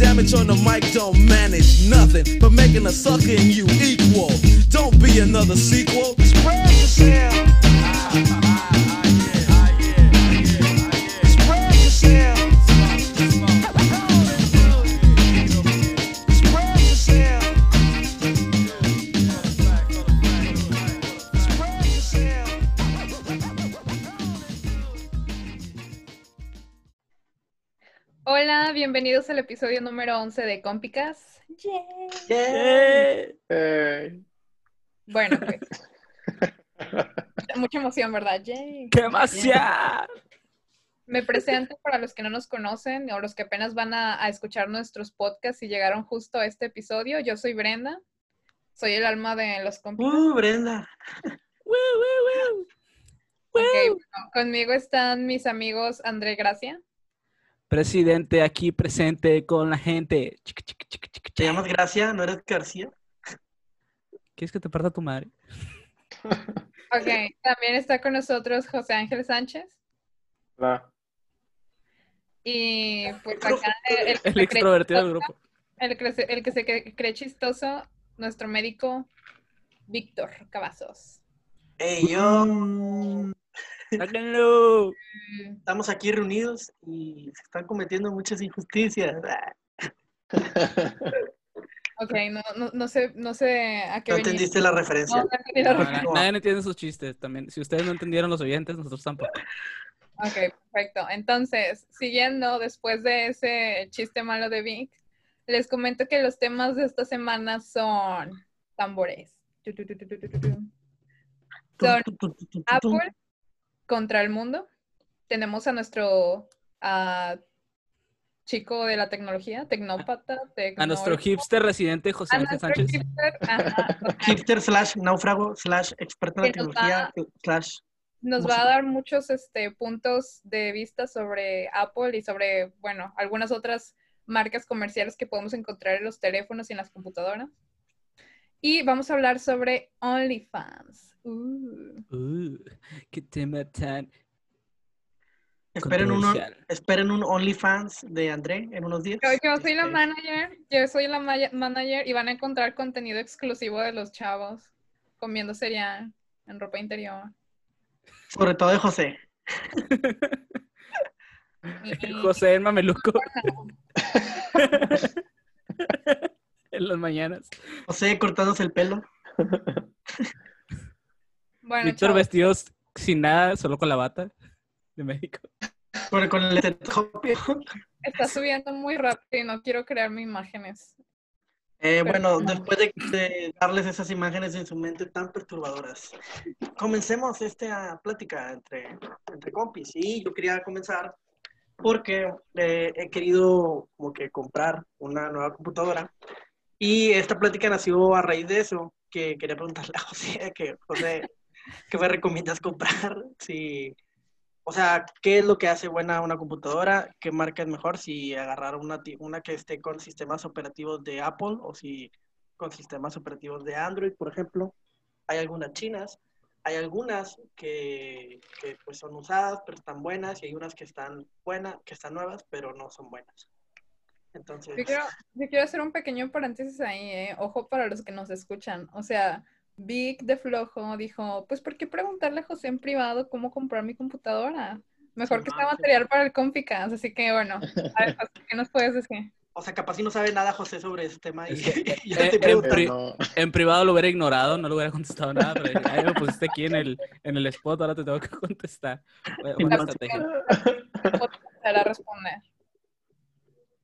damage on the mic don't manage nothing but making a sucker in you equal. Don't be another sequel. Spread yourself. Bienvenidos al episodio número 11 de Compicas. Eh, Bueno, pues. Mucha emoción, ¿verdad? Yay. ¡Qué demasiado! Me presento para los que no nos conocen o los que apenas van a, a escuchar nuestros podcasts y llegaron justo a este episodio. Yo soy Brenda. Soy el alma de los Compicas. Uh, Brenda. Ok, bueno, conmigo están mis amigos André Gracia. Presidente aquí presente con la gente. Chica, chica, chica, chica, ¿Te llamas Gracia? ¿No eres García? ¿Quieres que te parta tu madre? Ok, también está con nosotros José Ángel Sánchez. Hola. Y pues acá el, extrovertido del grupo. El que se, el que se cree, cree chistoso, nuestro médico Víctor Cavazos. Ey, yo. ¡Sáquenlo! Estamos aquí reunidos y se están cometiendo muchas injusticias. Ok, no, no, no sé, no sé a qué ¿No entendiste la referencia? No, no la No, referencia. na- nadie entiende sus chistes también. Si ustedes no entendieron los oyentes, nosotros tampoco. Ok, perfecto. Entonces, siguiendo después de ese chiste malo de Vic, les comento que los temas de esta semana son tambores. Son Tum, tum, tum, tum, tum, tum. Apple contra el mundo. Tenemos a nuestro ah, chico de la tecnología, tecnópata. A nuestro hipster residente José A Sánchez. hipster, ajá, slash náufrago slash experto en Que nos tecnología slash. nos va a dar muchos este, puntos de vista sobre Apple y sobre, bueno, algunas otras marcas comerciales que podemos encontrar en los teléfonos y en las computadoras. Y vamos a hablar sobre OnlyFans. Uh. Uh, qué tema tan Esperen esperen un OnlyFans de André en unos días. Yo, yo soy la manager, yo soy la manager y van a encontrar contenido exclusivo de los chavos comiendo cereal en ropa interior. Sobre todo de José. José el mameluco. en las mañanas. José cortándose el pelo. bueno, Víctor vestidos sin nada, solo con la bata de médico. Con, con el estetoscopio. está subiendo muy rápido y no quiero crearme imágenes. Eh, Pero- bueno, después de, de darles esas imágenes en su mente tan perturbadoras, comencemos esta plática entre, entre compis. Y yo quería comenzar porque eh, he querido como que comprar una nueva computadora y esta plática nació a raíz de eso, que quería preguntarle a José, que José, ¿qué me recomiendas comprar? Si, o sea, ¿qué es lo que hace buena una computadora? ¿Qué marca es mejor? Si agarrar una, una que esté con sistemas operativos de Apple o si con sistemas operativos de Android, por ejemplo. Hay algunas chinas, hay algunas que, que, pues son usadas pero están buenas y hay unas que están buenas, que están nuevas pero no son buenas. Entonces, Yo quiero, yo quiero hacer un pequeño paréntesis ahí, ¿eh? Ojo para los que nos escuchan. O sea, Vic de Flojo dijo, pues, ¿por qué preguntarle a José en privado cómo comprar mi computadora? Mejor Sí, que sea material para el Compicas. Así que, bueno, a ver, José, ¿qué nos puedes decir? o sea, capaz si no sabe nada José sobre ese tema y Es que, ya eh, te en pri- No, En privado lo hubiera ignorado, no le hubiera contestado nada, pero "Ay, me pusiste aquí en el, en el spot, ahora te tengo que contestar. Buena- estrategia. Para responder.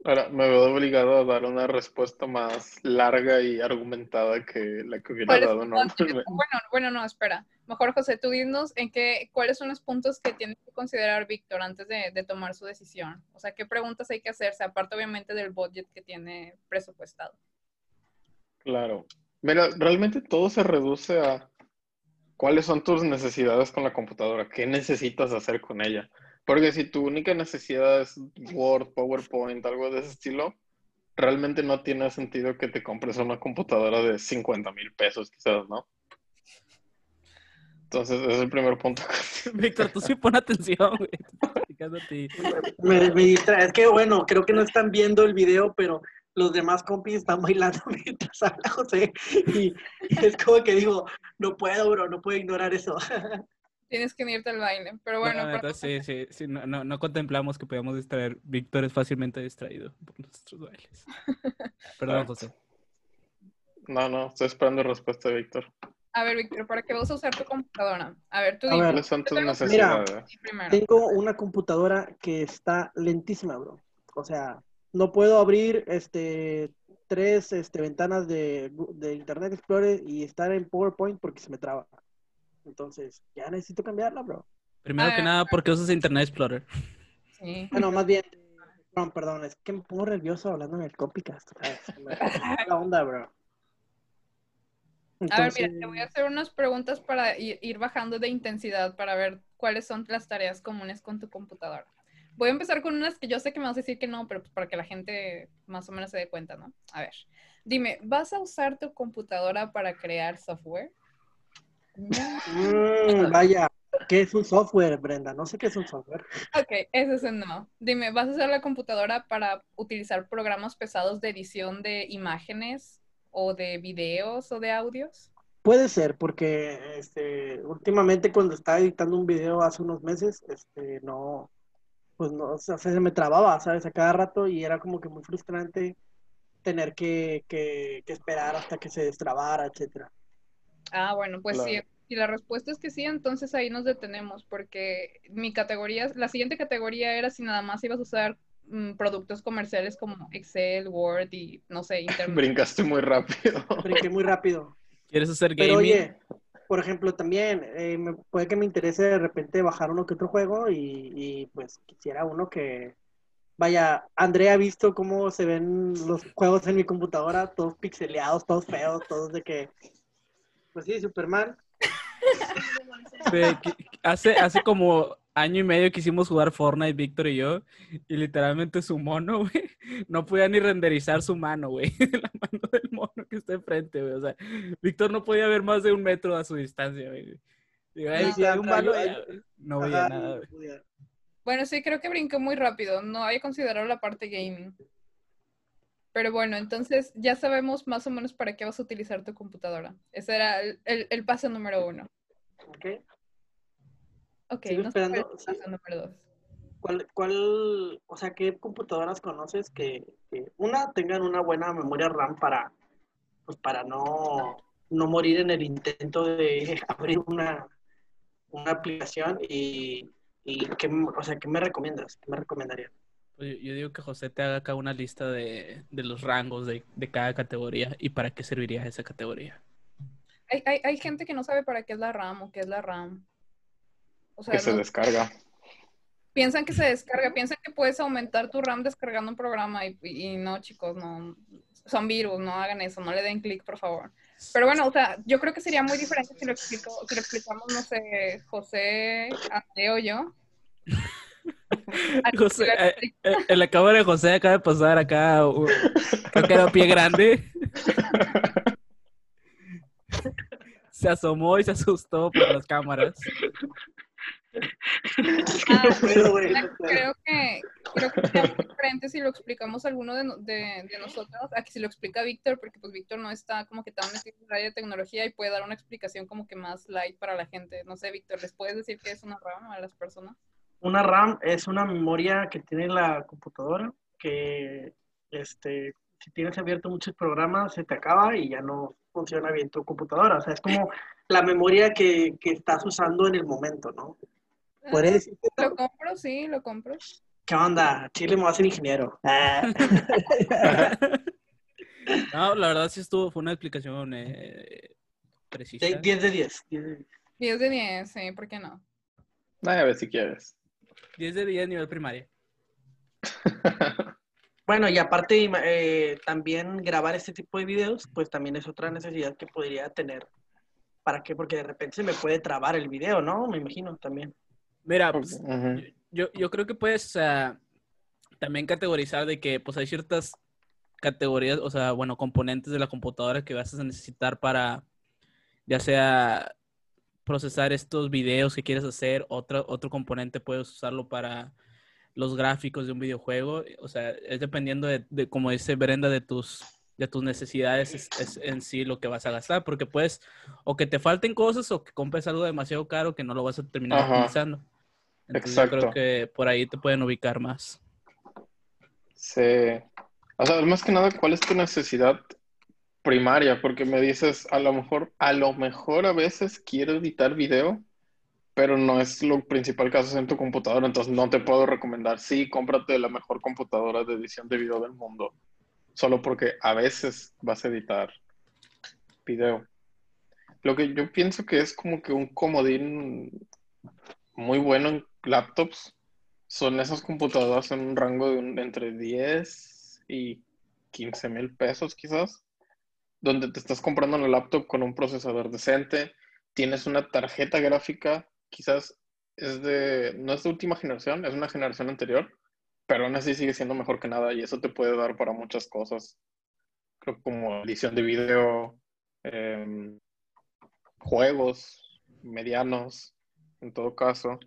Ahora me veo obligado a dar una respuesta más larga y argumentada que la que hubiera ¿Cuáles dado normalmente. Bueno, bueno, no, espera. Mejor, José, tú dinos en qué, cuáles son los puntos que tiene que considerar Víctor antes de, de tomar su decisión. O sea, qué preguntas hay que hacerse, aparte obviamente del budget que tiene presupuestado. Claro. Mira, realmente todo se reduce a cuáles son tus necesidades con la computadora, qué necesitas hacer con ella. Porque si tu única necesidad es Word, PowerPoint, algo de ese estilo, realmente no tiene sentido que te compres una computadora de 50 mil pesos quizás, ¿no? Entonces, ese es el primer punto. Víctor, tú sí pon atención, güey. Me, me distrae. Es que, bueno, creo que no están viendo el video, pero los demás compis están bailando mientras habla José. Y, y es como que digo, no puedo, bro, no puedo ignorar eso. Tienes que irte al baile. Pero bueno, No, neta, sí, sí, sí, no, no, no contemplamos que podíamos distraer. Víctor es fácilmente distraído por nuestros bailes. Perdón. José. No, no, estoy esperando respuesta de Víctor. a ver, Víctor, ¿para qué vas a usar tu computadora? A ver, tú A dime ver. ¿Cuáles son tus Mira. necesidades? primero. Tengo una computadora que está lentísima, bro. O sea, no puedo abrir este tres este, ventanas de, de Internet Explorer y estar en PowerPoint porque se me traba. Entonces, ya necesito cambiarla, bro. Primero que Ah. nada, ¿por qué usas Internet Explorer? Sí. Bueno, más bien, perdón, perdón, es que me pongo nervioso hablando en el Copycast. la onda, bro. A ver, mira, te voy a hacer unas preguntas para ir, ir bajando de intensidad para ver cuáles son las tareas comunes con tu computadora. Voy a empezar con unas que yo sé que me vas a decir que no, pero pues para que la gente más o menos se dé cuenta, ¿no? A ver, dime, ¿vas a usar tu computadora para crear software? Mm, vaya, ¿qué es un software, Brenda? No sé qué es un software. Ok, ese es el no. Dime, ¿vas a usar la computadora para utilizar programas pesados de edición de imágenes o de videos o de audios? Puede ser, porque este, últimamente cuando estaba editando un video hace unos meses, este, no, pues no, o sea, se me trababa, ¿sabes? A cada rato y era como que muy frustrante tener que, que, que esperar hasta que se destrabara, etcétera. Ah, bueno, pues sí. Si la respuesta es que sí, entonces ahí nos detenemos, porque mi categoría, la siguiente categoría era si nada más ibas a usar mm, productos comerciales como Excel, Word y no sé, Internet. Brincaste muy rápido. Brinqué muy rápido. ¿Quieres hacer Pero gaming? oye, por ejemplo, también eh, me- puede que me interese de repente bajar uno que otro juego y, y, pues quisiera uno que... Vaya, Andrea ha visto cómo se ven los juegos en mi computadora, todos pixeleados, todos feos, todos de que... Pues sí, Superman. Hace, hace como año y medio quisimos jugar Fortnite, Víctor y yo, y literalmente su mono, güey, no podía ni renderizar su mano, güey, la mano del mono que está enfrente, güey. O sea, Víctor no podía ver más de un metro a su distancia, güey. No veía nada, güey. Bueno, sí, creo que brinqué muy rápido. No había considerado la parte gaming. Pero bueno, entonces ya sabemos más o menos para qué vas a utilizar tu computadora. Ese era el, el- el paso número uno. ¿ok? Ok, Sigo no esperando, el sí. paso número dos. ¿Cuál, cuál, o sea, qué computadoras conoces que, que una tengan una buena memoria RAM para, pues para no, no morir en el intento de abrir una, una aplicación y, y qué, o sea, ¿qué me recomiendas? ¿Qué me recomendarías? Pues yo- yo digo que José te haga acá una lista de, de los rangos de, de cada categoría y para qué serviría esa categoría. Hay, hay, hay gente que no sabe para qué es la RAM o qué es la RAM. O sea, Que se no- descarga. piensan que se descarga, piensan que puedes aumentar tu RAM descargando un programa y, y no, chicos, no. Son virus, no hagan eso, no le den clic, por favor. Pero bueno, o sea, yo creo que sería muy diferente si lo, explico, si lo explicamos, no sé, José, André o yo. José, que eh, eh, en la cámara de José acaba de pasar acá, creo que era pie grande. Se asomó y se asustó por las cámaras. Ah, puedo. creo que creo que sería muy diferente si lo explicamos a alguno de, no- de, de nosotros, a que si lo explica Víctor, porque pues Víctor no está como que tan metido en el área de tecnología y puede dar una explicación como que más light para la gente. No sé, Víctor, ¿les puedes decir qué es una RAM a las personas? Una RAM es una memoria que tiene la computadora que, este, si tienes abierto muchos programas, se te acaba y ya no funciona bien tu computadora. O sea, es como la memoria que, que estás usando en el momento, ¿no? ¿Podría Ah, decir Lo compro, sí, lo compro. ¿Qué onda? Chile me va a ser ingeniero. Ah. No, la verdad sí estuvo, fue una explicación eh, precisa. De- 10 de 10. 10 de 10. 10 de 10, sí, ¿por qué no? Ay, a ver si quieres. 10 de 10 nivel primaria. Bueno, y aparte eh, también grabar este tipo de videos, pues también es otra necesidad que podría tener. ¿Para qué? Porque de repente se me puede trabar el video, ¿no? Me imagino también. Mira, pues, yo, yo creo que puedes también categorizar de que pues hay ciertas categorías, o sea, bueno, componentes de la computadora que vas a necesitar para, ya sea procesar estos videos que quieres hacer, otro, otro componente puedes usarlo para los gráficos de un videojuego. O sea, es dependiendo de, de como dice Brenda, de tus, de tus necesidades es, es en sí lo que vas a gastar, porque puedes o que te falten cosas o que compres algo demasiado caro que no lo vas a terminar Ajá. utilizando. Entonces, Exacto. Yo creo que por ahí te pueden ubicar más. Sí. O sea, más que nada, ¿cuál es tu necesidad primaria? Porque me dices, a lo mejor, a lo mejor a veces quiero editar video, pero no es lo principal que haces en tu computadora, entonces no te puedo recomendar, sí, cómprate la mejor computadora de edición de video del mundo, solo porque a veces vas a editar video. Lo que yo pienso que es como que un comodín muy bueno en laptops son esas computadoras en un rango de entre 10 y 15 mil pesos quizás, donde te estás comprando una laptop con un procesador decente, tienes una tarjeta gráfica, quizás es de, no es de última generación, es una generación anterior, pero aún así sigue siendo mejor que nada y eso te puede dar para muchas cosas, creo como edición de video, em, juegos medianos, en todo caso.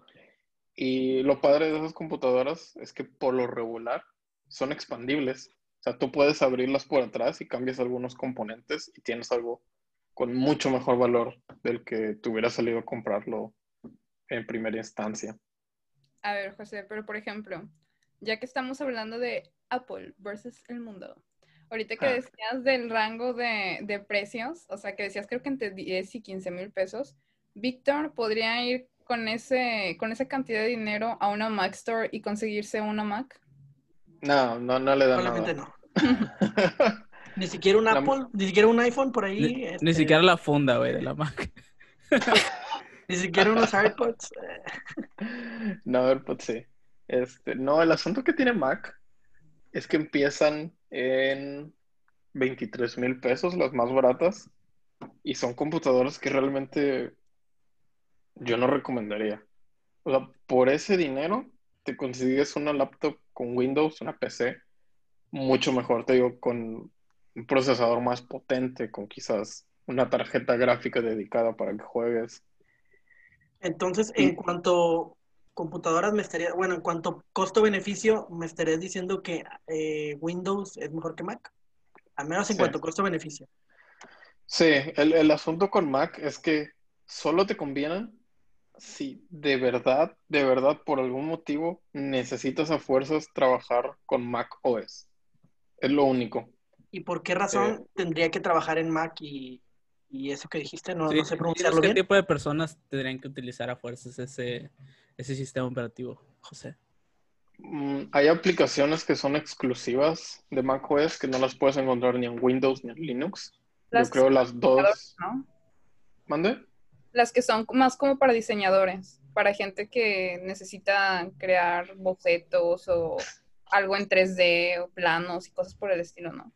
Y lo padre de esas computadoras es que por lo regular son expandibles. O sea, tú puedes abrirlas por atrás y cambias algunos componentes y tienes algo con mucho mejor valor del que te hubiera salido a comprarlo en primera instancia. A ver, José, pero por ejemplo, ya que estamos hablando de Apple versus el mundo, ahorita que Ah. decías del rango de, de precios, o sea, que decías creo que entre 10 y 15 mil pesos, Víctor podría ir con, ese, con esa cantidad de dinero a una Mac Store y conseguirse una Mac. No, no, no le da Probablemente nada. no. Ni siquiera un La- Apple, ni siquiera un iPhone por ahí. Ni, este, ni siquiera la funda, güey, de la Mac. Ni siquiera unos AirPods. No, a ver, pues sí. Este, no, el asunto que tiene Mac es que empiezan en 23 mil pesos, las más baratas, y son computadoras que realmente yo no recomendaría. O sea, por ese dinero te consigues una laptop con Windows, una PC, mucho mejor, te digo, con un procesador más potente, con quizás una tarjeta gráfica dedicada para que juegues. Entonces, en cuanto computadoras, me estaría, bueno, en cuanto costo-beneficio, me estarías diciendo que eh, Windows es mejor que Mac. Al menos en Sí. cuanto costo-beneficio. Sí, el, el asunto con Mac es que solo te convienen si de verdad, de verdad, por algún motivo, necesitas a fuerzas trabajar con Mac OS. Es lo único. ¿Y por qué razón tendría que trabajar en Mac y, y eso que dijiste? No, Sí, no sé pronunciarlo ¿Qué bien. tipo de personas tendrían que utilizar a fuerzas ese, ese sistema operativo, José? Mm, hay aplicaciones que son exclusivas de Mac OS que no las puedes encontrar ni en Windows ni en Linux. Las Yo creo las dos. ¿no? ¿Mande? Las que son más como para diseñadores, para gente que necesita crear bocetos o algo en 3D o planos y cosas por el estilo, ¿no?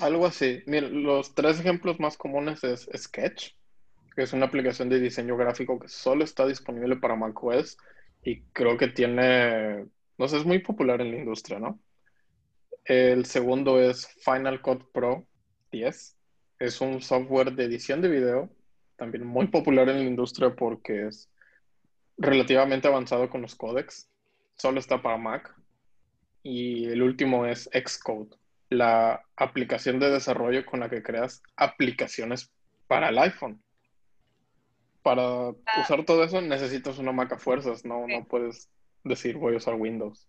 Algo así. Mira, los tres ejemplos más comunes es Sketch, que es una aplicación de diseño gráfico que solo está disponible para macOS y creo que tiene, no sé, es muy popular en la industria, ¿no? El segundo es Final Cut Pro 10. Es un software de edición de video, también muy popular en la industria porque es relativamente avanzado con los códecs. Solo está para Mac. Y el último es Xcode, la aplicación de desarrollo con la que creas aplicaciones para el iPhone. Para usar todo eso necesitas una Mac a fuerzas, no, no puedes decir voy a usar Windows.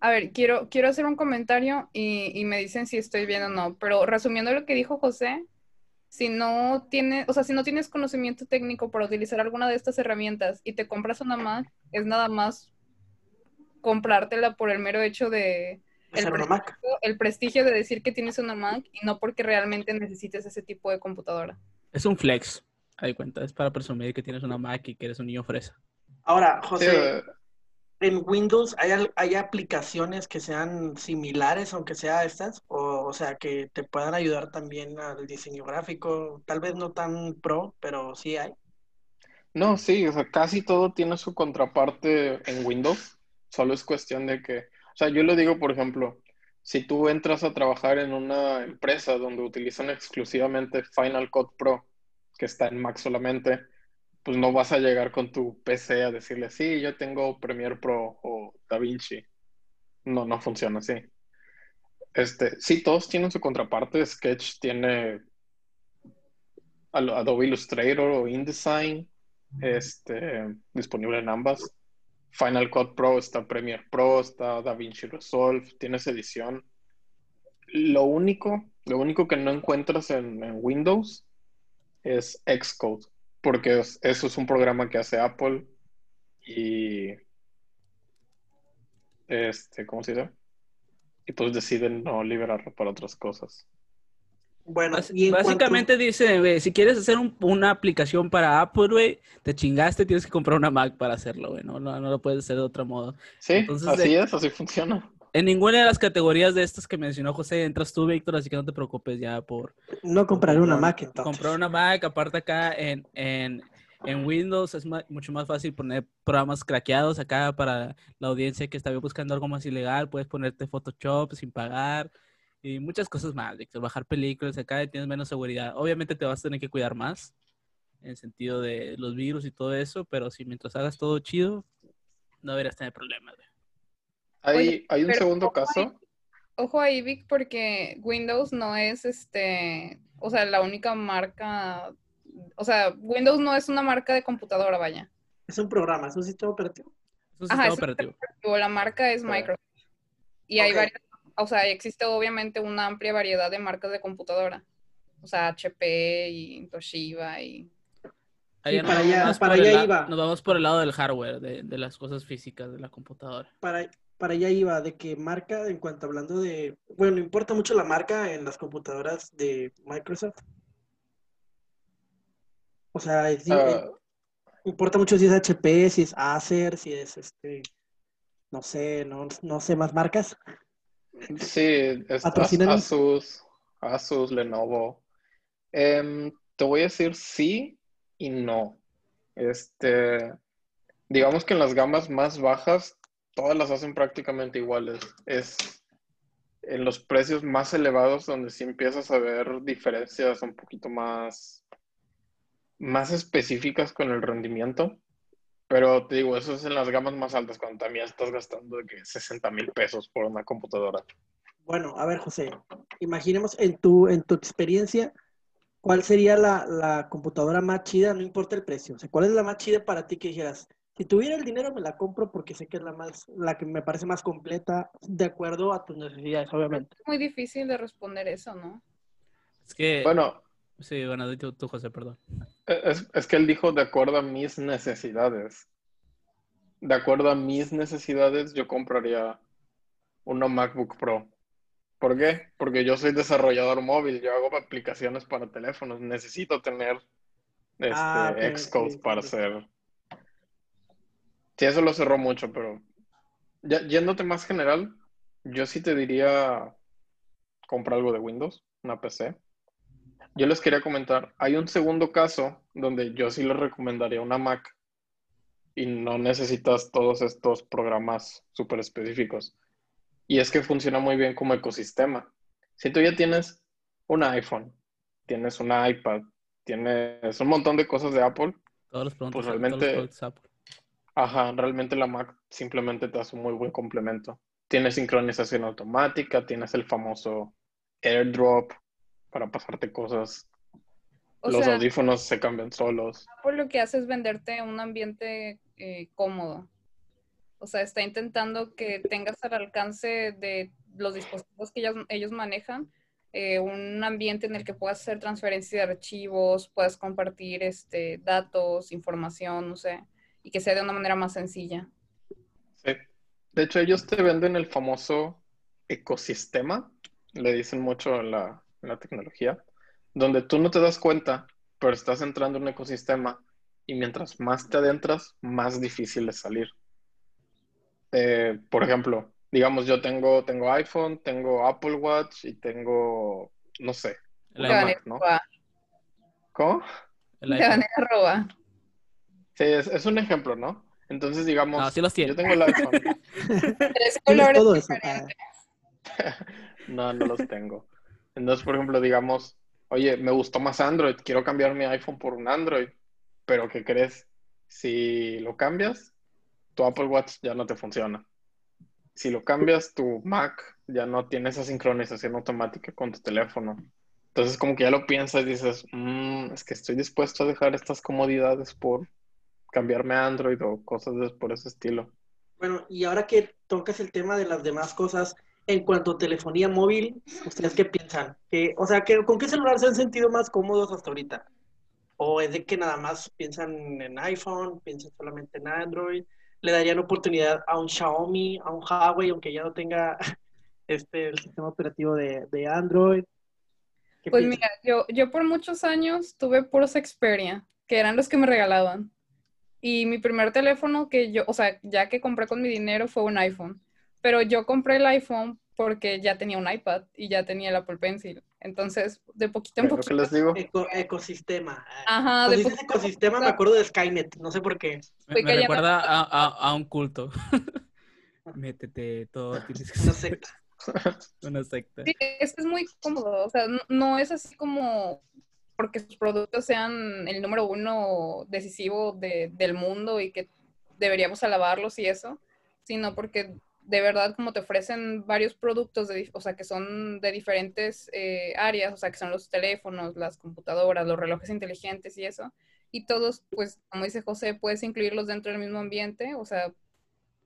A ver, quiero, quiero hacer un comentario y, y me dicen si estoy bien o no, pero resumiendo lo que dijo José, si no tienes, o sea, si no tienes conocimiento técnico para utilizar alguna de estas herramientas y te compras una Mac, es nada más comprártela por el mero hecho de el Hacer una Mac. prestigio, el prestigio de decir que tienes una Mac y no porque realmente necesites ese tipo de computadora. Es un flex, hay cuenta, es para presumir que tienes una Mac y que eres un niño fresa. Ahora, José, ¿en Windows hay, hay aplicaciones que sean similares, aunque sea estas? O, o sea, que te puedan ayudar también al diseño gráfico. Tal vez no tan pro, pero sí hay. No, sí, o sea, casi todo tiene su contraparte en Windows. Solo es cuestión de que, o sea, yo le digo, por ejemplo, si tú entras a trabajar en una empresa donde utilizan exclusivamente Final Cut Pro, que está en Mac solamente, pues no vas a llegar con tu PC a decirle, sí, yo tengo Premiere Pro o DaVinci. No, no funciona así. Este, sí, todos tienen su contraparte. Sketch tiene Adobe Illustrator o InDesign este, disponible en ambas. Final Cut Pro está Premiere Pro, está DaVinci Resolve, tienes edición. Lo único, lo único que no encuentras en, Windows es Xcode, porque es- eso es un programa que hace Apple y este, ¿cómo se dice? Y pues deciden no liberarlo para otras cosas. Bueno, y en cuanto- Básicamente dice, güey, si quieres hacer un- una aplicación para Apple, güey, te chingaste, tienes que comprar una Mac para hacerlo, güey. No, no, no lo puedes hacer de otro modo. Sí, Entonces, así es, así funciona. En ninguna de las categorías de estas que mencionó José entras tú, Víctor, así que no te preocupes ya por No compraré una comprar- Mac entonces. comprar una Mac. Aparte acá en, en, en Windows es ma- mucho más fácil poner programas craqueados acá para la audiencia que está buscando algo más ilegal. Puedes ponerte Photoshop sin pagar y muchas cosas más, Víctor. Bajar películas acá y tienes menos seguridad. Obviamente te vas a tener que cuidar más en el sentido de los virus y todo eso, pero si mientras hagas todo chido, no deberías tener problemas. güey. Hay, Oye, hay un segundo ¿cómo hay- caso. Ojo ahí, Vic, porque Windows no es este, o sea, la única marca, o sea, Windows no es una marca de computadora, vaya. es un programa, es un sistema operativo. Es un Ajá, sistema es un operativo. O la marca es. Microsoft. Y hay varias, o sea, existe obviamente una amplia variedad de marcas de computadora. O sea, HP y Toshiba y... Para allá- para iba. Nos vamos por el lado del hardware, de, de las cosas físicas de la computadora. Para, para allá iba, de que marca, en cuanto hablando de, bueno, importa mucho la marca en las computadoras de Microsoft. O sea, es- Ah, eh, importa mucho si es HP, si es Acer, si es este, no sé, no, no sé más marcas. Sí, es. Asus, Asus, Lenovo. Em, te voy a decir sí y no. Este, digamos que en las gamas más bajas, todas las hacen prácticamente iguales. Es en los precios más elevados donde sí empiezas a ver diferencias un poquito más, más específicas con el rendimiento. Pero te digo, eso es en las gamas más altas, cuando también estás gastando de que 60 mil pesos por una computadora. Bueno, a ver, José, imaginemos en tu, en tu experiencia, ¿cuál sería la, la computadora más chida? No importa el precio. O sea, ¿cuál es la más chida para ti que dijeras, si tuviera el dinero me la compro porque sé que es la más, la que me parece más completa, de acuerdo a tus necesidades, obviamente. Es muy difícil de responder eso, ¿no? Es que... Bueno, Sí, bueno, tú, tú, José, perdón. es, es que él dijo de acuerdo a mis necesidades. De acuerdo a mis necesidades, yo compraría una MacBook Pro. ¿Por qué? Porque yo soy desarrollador móvil, yo hago aplicaciones para teléfonos, necesito tener este, Ah, Xcode sí, para sí. hacer. Sí, eso lo cerró mucho, pero ya, yéndote más general, yo sí te diría comprar algo de Windows, una PC. Yo les quería comentar, hay un segundo caso donde yo sí les recomendaría una Mac y no necesitas todos estos programas súper específicos. Y es que funciona muy bien como ecosistema. Si tú ya tienes un iPhone, tienes un iPad, tienes un montón de cosas de Apple, Todos los productos, Pues todos los realmente- Apple. Ajá, realmente la Mac simplemente te hace un muy buen complemento. Tienes sincronización automática, tienes el famoso AirDrop para pasarte cosas. O Los sea, audífonos se cambian solos. Apple lo que hace es venderte un ambiente eh, cómodo. O sea, está intentando que tengas al alcance de los dispositivos que ellos, ellos manejan eh, un ambiente en el que puedas hacer transferencia de archivos, puedas compartir este, datos, información, no sé, y que sea de una manera más sencilla. Sí. De hecho, ellos te venden el famoso ecosistema, le dicen mucho en la, en la tecnología, donde tú no te das cuenta, pero estás entrando en un ecosistema y mientras más te adentras, más difícil es salir. Eh, por ejemplo, digamos, yo tengo, tengo iPhone, tengo Apple Watch y tengo, no sé, El Una Mac, ¿no? ¿cómo? el te iPhone. van a robar. Sí, es, es un ejemplo, ¿no? Entonces, digamos, No, sí los tiene. yo tengo el iPhone. Tres colores todo eso. diferentes. No, no los tengo. Entonces, por ejemplo, digamos, oye, me gustó más Android, quiero cambiar mi iPhone por un Android. pero ¿qué crees? Si lo cambias, tu Apple Watch ya no te funciona. Si lo cambias, tu Mac ya no tiene esa sincronización automática con tu teléfono. Entonces como que ya lo piensas y dices, "Mm, es que estoy dispuesto a dejar estas comodidades por cambiarme a Android o cosas por ese estilo. Bueno, y ahora que tocas el tema de las demás cosas, en cuanto a telefonía móvil, ¿ustedes qué piensan? Que, o sea, que, ¿con qué celular se han sentido más cómodos hasta ahorita? ¿O es de que nada más piensan en iPhone, piensan solamente en Android? ¿Le darían oportunidad a un Xiaomi, a un Huawei, aunque ya no tenga este, el sistema operativo de, de Android? ¿Qué Pues piensan? mira, yo, yo por muchos años tuve puros Xperia, que eran los que me regalaban. Y mi primer teléfono que yo, o sea, ya que compré con mi dinero fue un iPhone. Pero yo compré el iPhone porque ya tenía un iPad y ya tenía el Apple Pencil. Entonces, de poquito en ¿Ven lo que poquito. les digo? Eco- ecosistema. Ajá, Cuando de dices poquito. ecosistema me acuerdo de Skynet, no sé por qué. Me, me recuerda a, a- a un culto. Métete todo, tienes que Una secta. una secta. Sí, es es muy cómodo, o sea, no, no es así como porque sus productos sean el número uno decisivo de- del mundo y que deberíamos alabarlos y eso, sino porque de verdad como te ofrecen varios productos, de, o sea, que son de diferentes eh, áreas, o sea, que son los teléfonos, las computadoras, los relojes inteligentes y eso, y todos, pues, como dice José, puedes incluirlos dentro del mismo ambiente, o sea,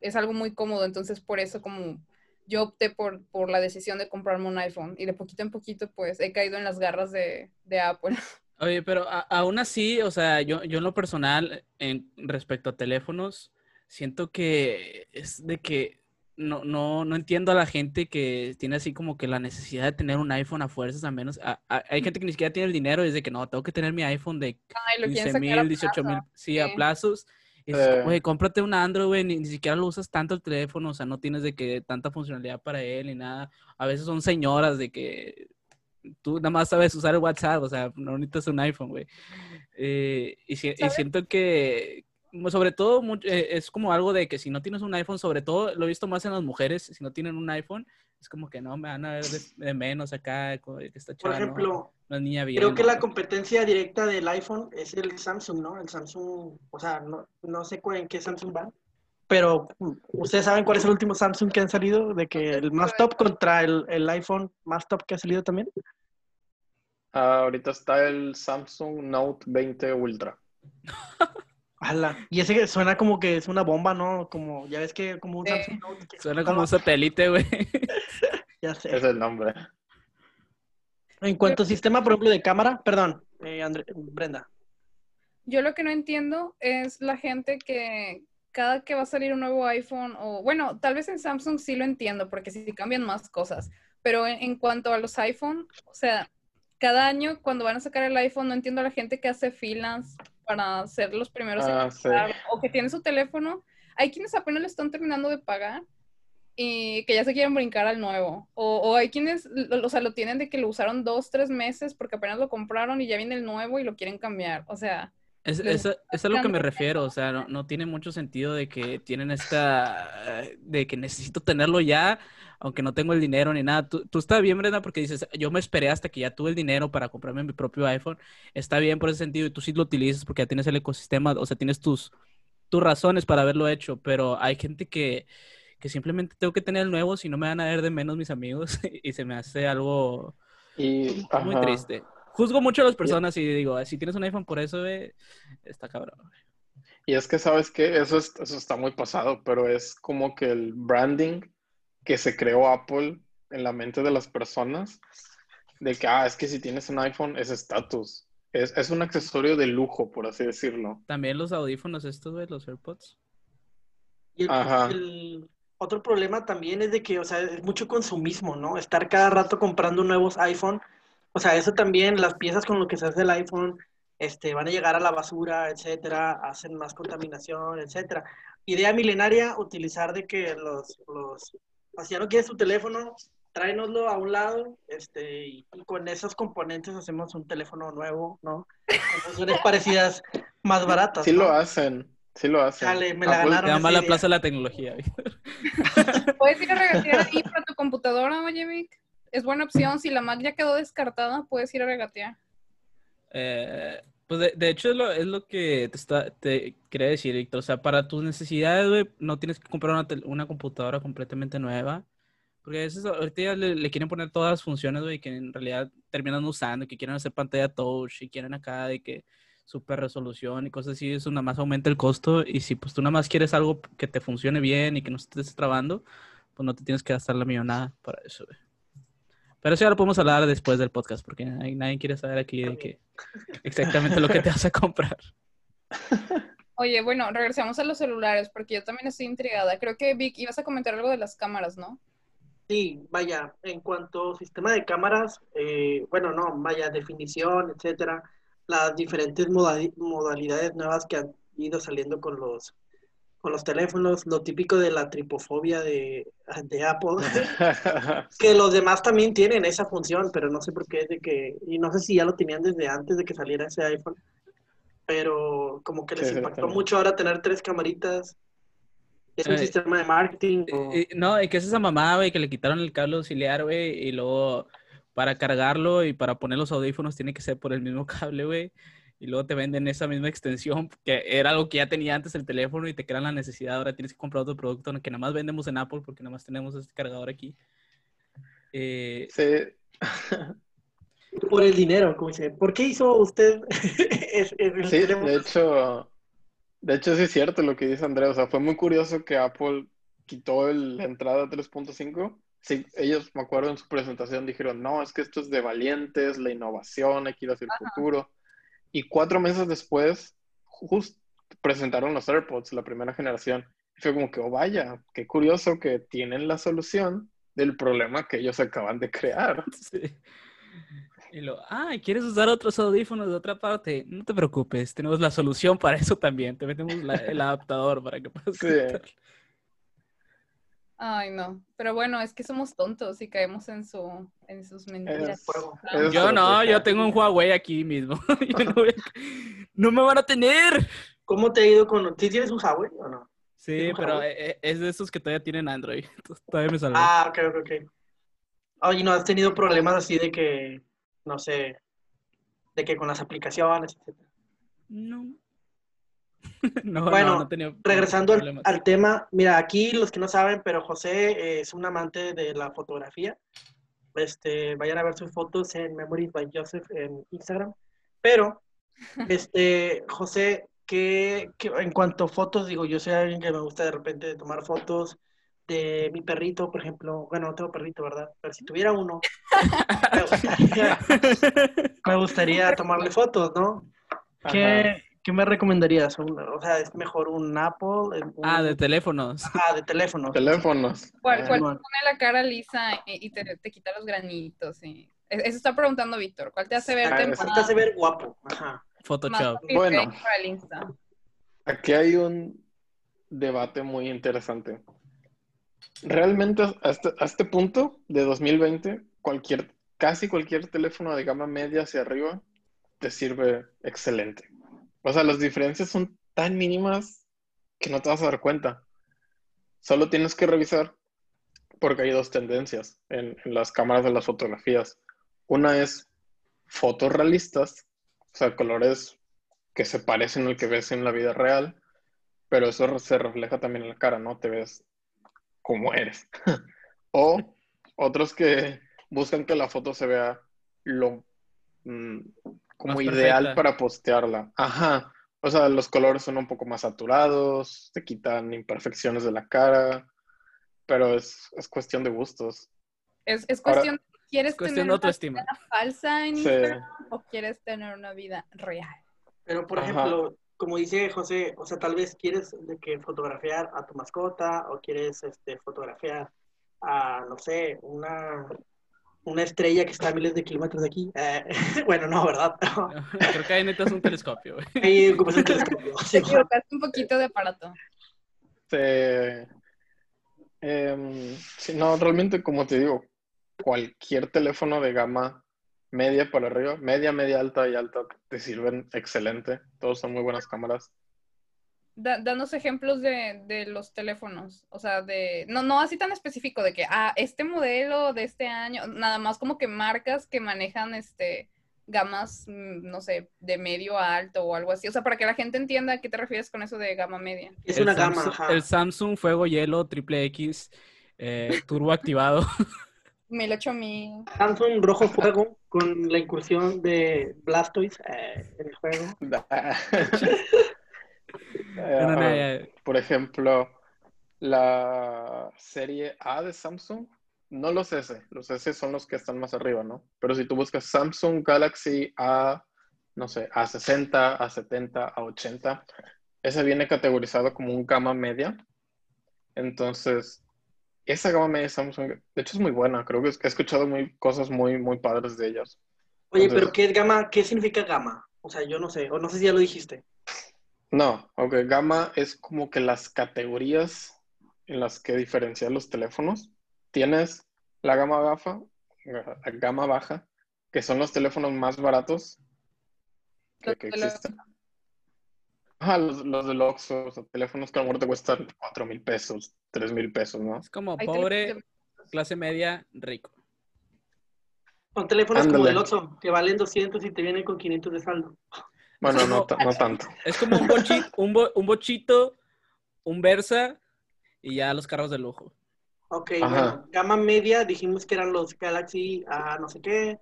es algo muy cómodo, entonces por eso como yo opté por, por la decisión de comprarme un iPhone y de poquito en poquito pues he caído en las garras de, de Apple. Oye, pero a- aún así, o sea, yo, yo en lo personal, en respecto a teléfonos, siento que es de que no, no, no entiendo a la gente que tiene así como que la necesidad de tener un iPhone a fuerzas, a menos. a- a- hay gente que ni siquiera tiene el dinero y es de que no, tengo que tener mi iPhone de Ay, lo quieren 15 sacar a mil, 18 mil, plazo. sí, a sí. plazos. Y dices, Eh. güey, cómprate un Android, güey, ni, ni siquiera lo usas tanto el teléfono, o sea, no tienes de que tanta funcionalidad para él ni nada. A veces son señoras de que tú nada más sabes usar el WhatsApp, o sea, no necesitas un iPhone, güey. Eh, y, si- y siento que, sobre todo, eh, es como algo de que si no tienes un iPhone, sobre todo lo he visto más en las mujeres, si no tienen un iPhone, es como que no, me van a ver de, de menos acá, que esta Por no- ejemplo, no, es niña bien. creo que ¿no? la competencia directa del iPhone es el Samsung, ¿no? El Samsung, o sea, no, no sé en qué Samsung va, pero mm, ustedes saben cuál es el último Samsung que han salido, de que el más top contra el, el iPhone más top que ha salido también. Ah, ahorita está el Samsung Note 20 Ultra. Ala. Y ese que suena como que es una bomba, ¿no? Como, ya ves que como un Sí. Samsung Note. que Suena como un satélite, güey. Ya sé. Es el nombre. En cuanto a sistema, por ejemplo, de cámara, perdón, eh, André- Brenda. Yo lo que no entiendo es la gente que cada que va a salir un nuevo iPhone o bueno, tal vez en Samsung sí lo entiendo porque sí cambian más cosas, pero en, en cuanto a los iPhone, o sea, cada año cuando van a sacar el iPhone no entiendo a la gente que hace filas para ser los primeros en Ah, sí. comprar, o que tiene su teléfono. Hay quienes apenas lo están terminando de pagar y que ya se quieren brincar al nuevo. O, o hay quienes, lo- o sea, lo tienen de que lo usaron dos, tres meses porque apenas lo compraron y ya viene el nuevo y lo quieren cambiar. O sea, Es, es, a- es a lo que me refiero, o sea, no, no tiene mucho sentido de que tienen esta, de que necesito tenerlo ya, aunque no tengo el dinero ni nada. Tú, tú está bien, Brenda, porque dices, yo me esperé hasta que ya tuve el dinero para comprarme mi propio iPhone. Está bien por ese sentido y tú sí lo utilizas porque ya tienes el ecosistema, o sea, tienes tus, tus razones para haberlo hecho, pero hay gente que, que simplemente tengo que tener el nuevo si no me van a ver de menos mis amigos y se me hace algo Y, muy ajá. triste. Juzgo mucho a las personas y digo, si tienes un iPhone por eso, güey, está cabrón. Y es que, ¿sabes qué? Eso, es- eso está muy pasado, pero es como que el branding que se creó Apple en la mente de las personas, de que, ah, es que si tienes un iPhone es estatus. Es, es un accesorio de lujo, por así decirlo. También los audífonos estos, güey, los AirPods. Y el, Ajá. el otro problema también es de que, o sea, es mucho consumismo, ¿no? Estar cada rato comprando nuevos iPhone. O sea, eso también, las piezas con lo que se hace el iPhone, este, van a llegar a la basura, etcétera, hacen más contaminación, etcétera. Idea milenaria, utilizar de que los, los, si ya no quieres tu teléfono, tráenoslo a un lado, este, y, y con esos componentes hacemos un teléfono nuevo, ¿no? Con funciones parecidas más baratas, Sí ¿no? lo hacen, sí lo hacen. Chale, me la Apple- ganaron. Te llama la plaza de la tecnología. Puedes ir a regatear ahí para tu computadora, oye, Vic. Es buena opción. Si la Mac ya quedó descartada, puedes ir a regatear. Eh, Pues de, de hecho es lo, es lo que te, está, te quería decir, Víctor. O sea, para tus necesidades, güey, no tienes que comprar una, una computadora completamente nueva. Porque a veces ahorita ya le, le quieren poner todas las funciones, güey, que en realidad terminan usando, que quieren hacer pantalla touch y quieren acá de que super resolución y cosas así, eso nada más aumenta el costo. Y si pues tú nada más quieres algo que te funcione bien y que no estés trabando, pues no te tienes que gastar la millonada para eso, güey. Pero eso ya lo podemos hablar después del podcast, porque nadie, nadie quiere saber aquí de que exactamente lo que te vas a comprar. Oye, bueno, regresamos a los celulares porque yo también estoy intrigada. Creo que Vic, ibas a comentar algo de las cámaras, ¿no? Sí, vaya, en cuanto a sistema de cámaras, eh, bueno, no, vaya, definición, etcétera, las diferentes modali- modalidades nuevas que han ido saliendo con los, con los teléfonos, lo típico de la tripofobia de, de Apple, que los demás también tienen esa función, pero no sé por qué es de que, y no sé si ya lo tenían desde antes de que saliera ese iPhone, pero como que les Sí, impactó mucho ahora tener tres camaritas. Es un Eh, sistema de marketing. o- no, y que es esa mamada, güey, que le quitaron el cable auxiliar, güey, y luego para cargarlo y para poner los audífonos tiene que ser por el mismo cable, güey. Y luego te venden esa misma extensión, que era algo que ya tenía antes el teléfono y te crean la necesidad. Ahora tienes que comprar otro producto que nada más vendemos en Apple porque nada más tenemos este cargador aquí. Eh, Sí, Por el dinero, como dice. ¿Por qué hizo usted el sí, teléfono? de hecho, de hecho sí es cierto lo que dice Andrea. O sea, fue muy curioso que Apple quitó el- la entrada 3.5. Sí, ellos, me acuerdo en su presentación, dijeron, no, es que esto es de valientes, la innovación, hay que ir hacia el futuro. Y cuatro meses después, justo presentaron los AirPods, la primera generación. Y fue como que, oh, vaya, qué curioso que tienen la solución del problema que ellos acaban de crear. sí. Y lo, ah, ¿quieres usar otros audífonos de otra parte? No te preocupes, tenemos la solución para eso también. Te metemos la- el adaptador para que puedas Sí. Ay, no. Pero bueno, es que somos tontos y caemos en su en sus mentiras. Es- Fuego. es Yo no, yo tengo un Huawei aquí mismo. No, voy a- no me van a tener. ¿Cómo te ha ido con... ¿Sí tienes un Huawei o no? Sí, ¿Tienes un pero Huawei? eh, eh, es de esos que todavía tienen Android. Entonces, todavía me salvé. Ah, ok, ok, ok. Oye, ¿no has tenido problemas así de que, no sé, de que con las aplicaciones, etcétera? No. no, no, Bueno, no tenido Regresando al, tema, mira, aquí los que no saben, pero José eh, es un amante de la fotografía. Este, vayan a ver sus fotos en Memories by Joseph en Instagram. Pero, este, José, ¿qué, qué- en cuanto a fotos, digo, yo soy alguien que me gusta de repente tomar fotos de mi perrito, por ejemplo. Bueno, no tengo perrito, ¿verdad? Pero si tuviera uno, me gustaría, me gustaría tomarle fotos, ¿no? Ajá. ¿Qué, qué me recomendarías? O sea, ¿es mejor un Apple? un- Ah, de teléfonos. Ah, de teléfono. Teléfonos. ¿Cuál, cuál te pone la cara lisa y, te, te quita los granitos? Y... e- Eso está preguntando Víctor. ¿Cuál te hace Ah, Te más, hace ver guapo. Ajá. Photoshop. Bueno. Aquí hay un debate muy interesante. Realmente a este, a este punto de 2020, cualquier, casi cualquier teléfono de gama media hacia arriba te sirve excelente. O sea, las diferencias son tan mínimas que no te vas a dar cuenta. Solo tienes que revisar porque hay dos tendencias en, las cámaras de las fotografías. Una es fotos realistas, o sea, colores que se parecen al que ves en la vida real, pero eso se refleja también en la cara, ¿no? Te ves como eres. o otros que buscan que la foto se vea lo mm, como ideal para postearla. Ajá. O sea, los colores son un poco más saturados, te quitan imperfecciones de la cara, pero es, es cuestión de gustos. Es, es Ahora- cuestión, ¿quieres Es cuestión tener de una vida falsa en Sí. Instagram o quieres tener una vida real? Pero, por Ajá. ejemplo, como dice José, o sea, tal vez quieres de que fotografiar a tu mascota o quieres este, fotografiar a, no sé, una, una estrella que está a miles de kilómetros de aquí. Eh, bueno, no, ¿verdad? Creo que ahí necesitas un telescopio, güey. Ahí ocupas un telescopio. Te equivocaste un poquito de aparato. Em, sí, no, realmente, como te digo, cualquier teléfono de gama media para arriba, media, media alta y alta, te sirven excelente. Todos son muy buenas cámaras. Da- danos ejemplos de, de los teléfonos, o sea, de, no, no así tan específico de que, ah, este modelo de este año, nada más como que marcas que manejan este gamas, mm, no sé, de medio a alto o algo así. O sea, para que la gente entienda a qué te refieres con eso de gama media. Es El una gama, Samsung- ajá. El Samsung Fuego Hielo Triple X eh, turbo activado. 1080. Samsung Rojo Fuego con la incursión de Blastoise eh, en el juego. No, no, no, ah, Por ejemplo, la serie A de Samsung, no los S, los S son los que están más arriba, ¿no? Pero si tú buscas Samsung Galaxy A, no sé, A60, A70, A80, ese viene categorizado como un gama media. Entonces, esa gama media de Samsung, de hecho es muy buena, creo que he escuchado muy, cosas muy, muy padres de ellas. Oye, Entonces- pero ¿qué es gama? ¿Qué significa gama? O sea, yo no sé, o no sé si ya lo dijiste. No, ok, gama es como que las categorías en las que diferenciar los teléfonos. Tienes la gama baja, la gama baja, que son los teléfonos más baratos que, que existen. Ah, los, los del Oxxo, o sea, teléfonos que a lo mejor te cuestan 4 mil pesos, 3 mil pesos, ¿no? Es como pobre, clase media, rico. Son teléfonos como el Oxxo, que valen 200 y te vienen con 500 de saldo. Bueno, no, tanto. Es como un, bochi- un, bo- un bochito, un Versa y ya los carros de lujo. Ok, bueno, gama media dijimos que eran los Galaxy a no sé qué.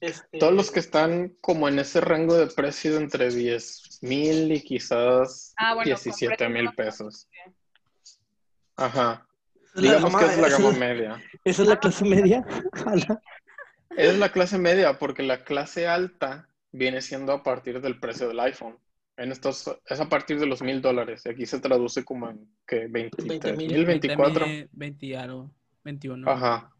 Este, Todos los que están como en ese rango de precio de entre 10 mil y quizás Ah, bueno, con 17 precios mil pesos. Ajá. Digamos que es la gama media. Esa es la clase media. Es la clase media porque la clase alta viene siendo a partir del precio del iPhone. En estos, es a partir de los mil dólares. Y aquí se traduce como en que 23 20,000, mil, 24. 20, 20 y algo, 21. Ajá.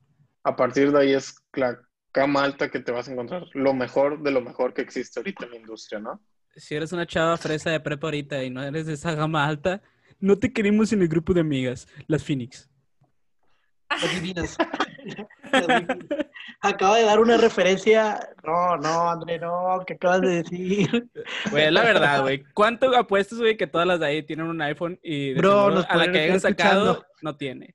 A partir de ahí es la gama alta que te vas a encontrar. Lo mejor de lo mejor que existe ahorita en la industria, ¿no? Si eres una chava fresa de prepa ahorita y no eres de esa gama alta, no te queremos en el grupo de amigas, las Phoenix. Las divinas. Las divinas. Acaba de dar una referencia. No, no, André, no, ¿qué acabas de decir? Güey, la verdad, güey. ¿Cuánto apuestas, güey, que todas las de ahí tienen un iPhone y de Bro, seguro nos a la que hayan sacado escuchando. no tiene?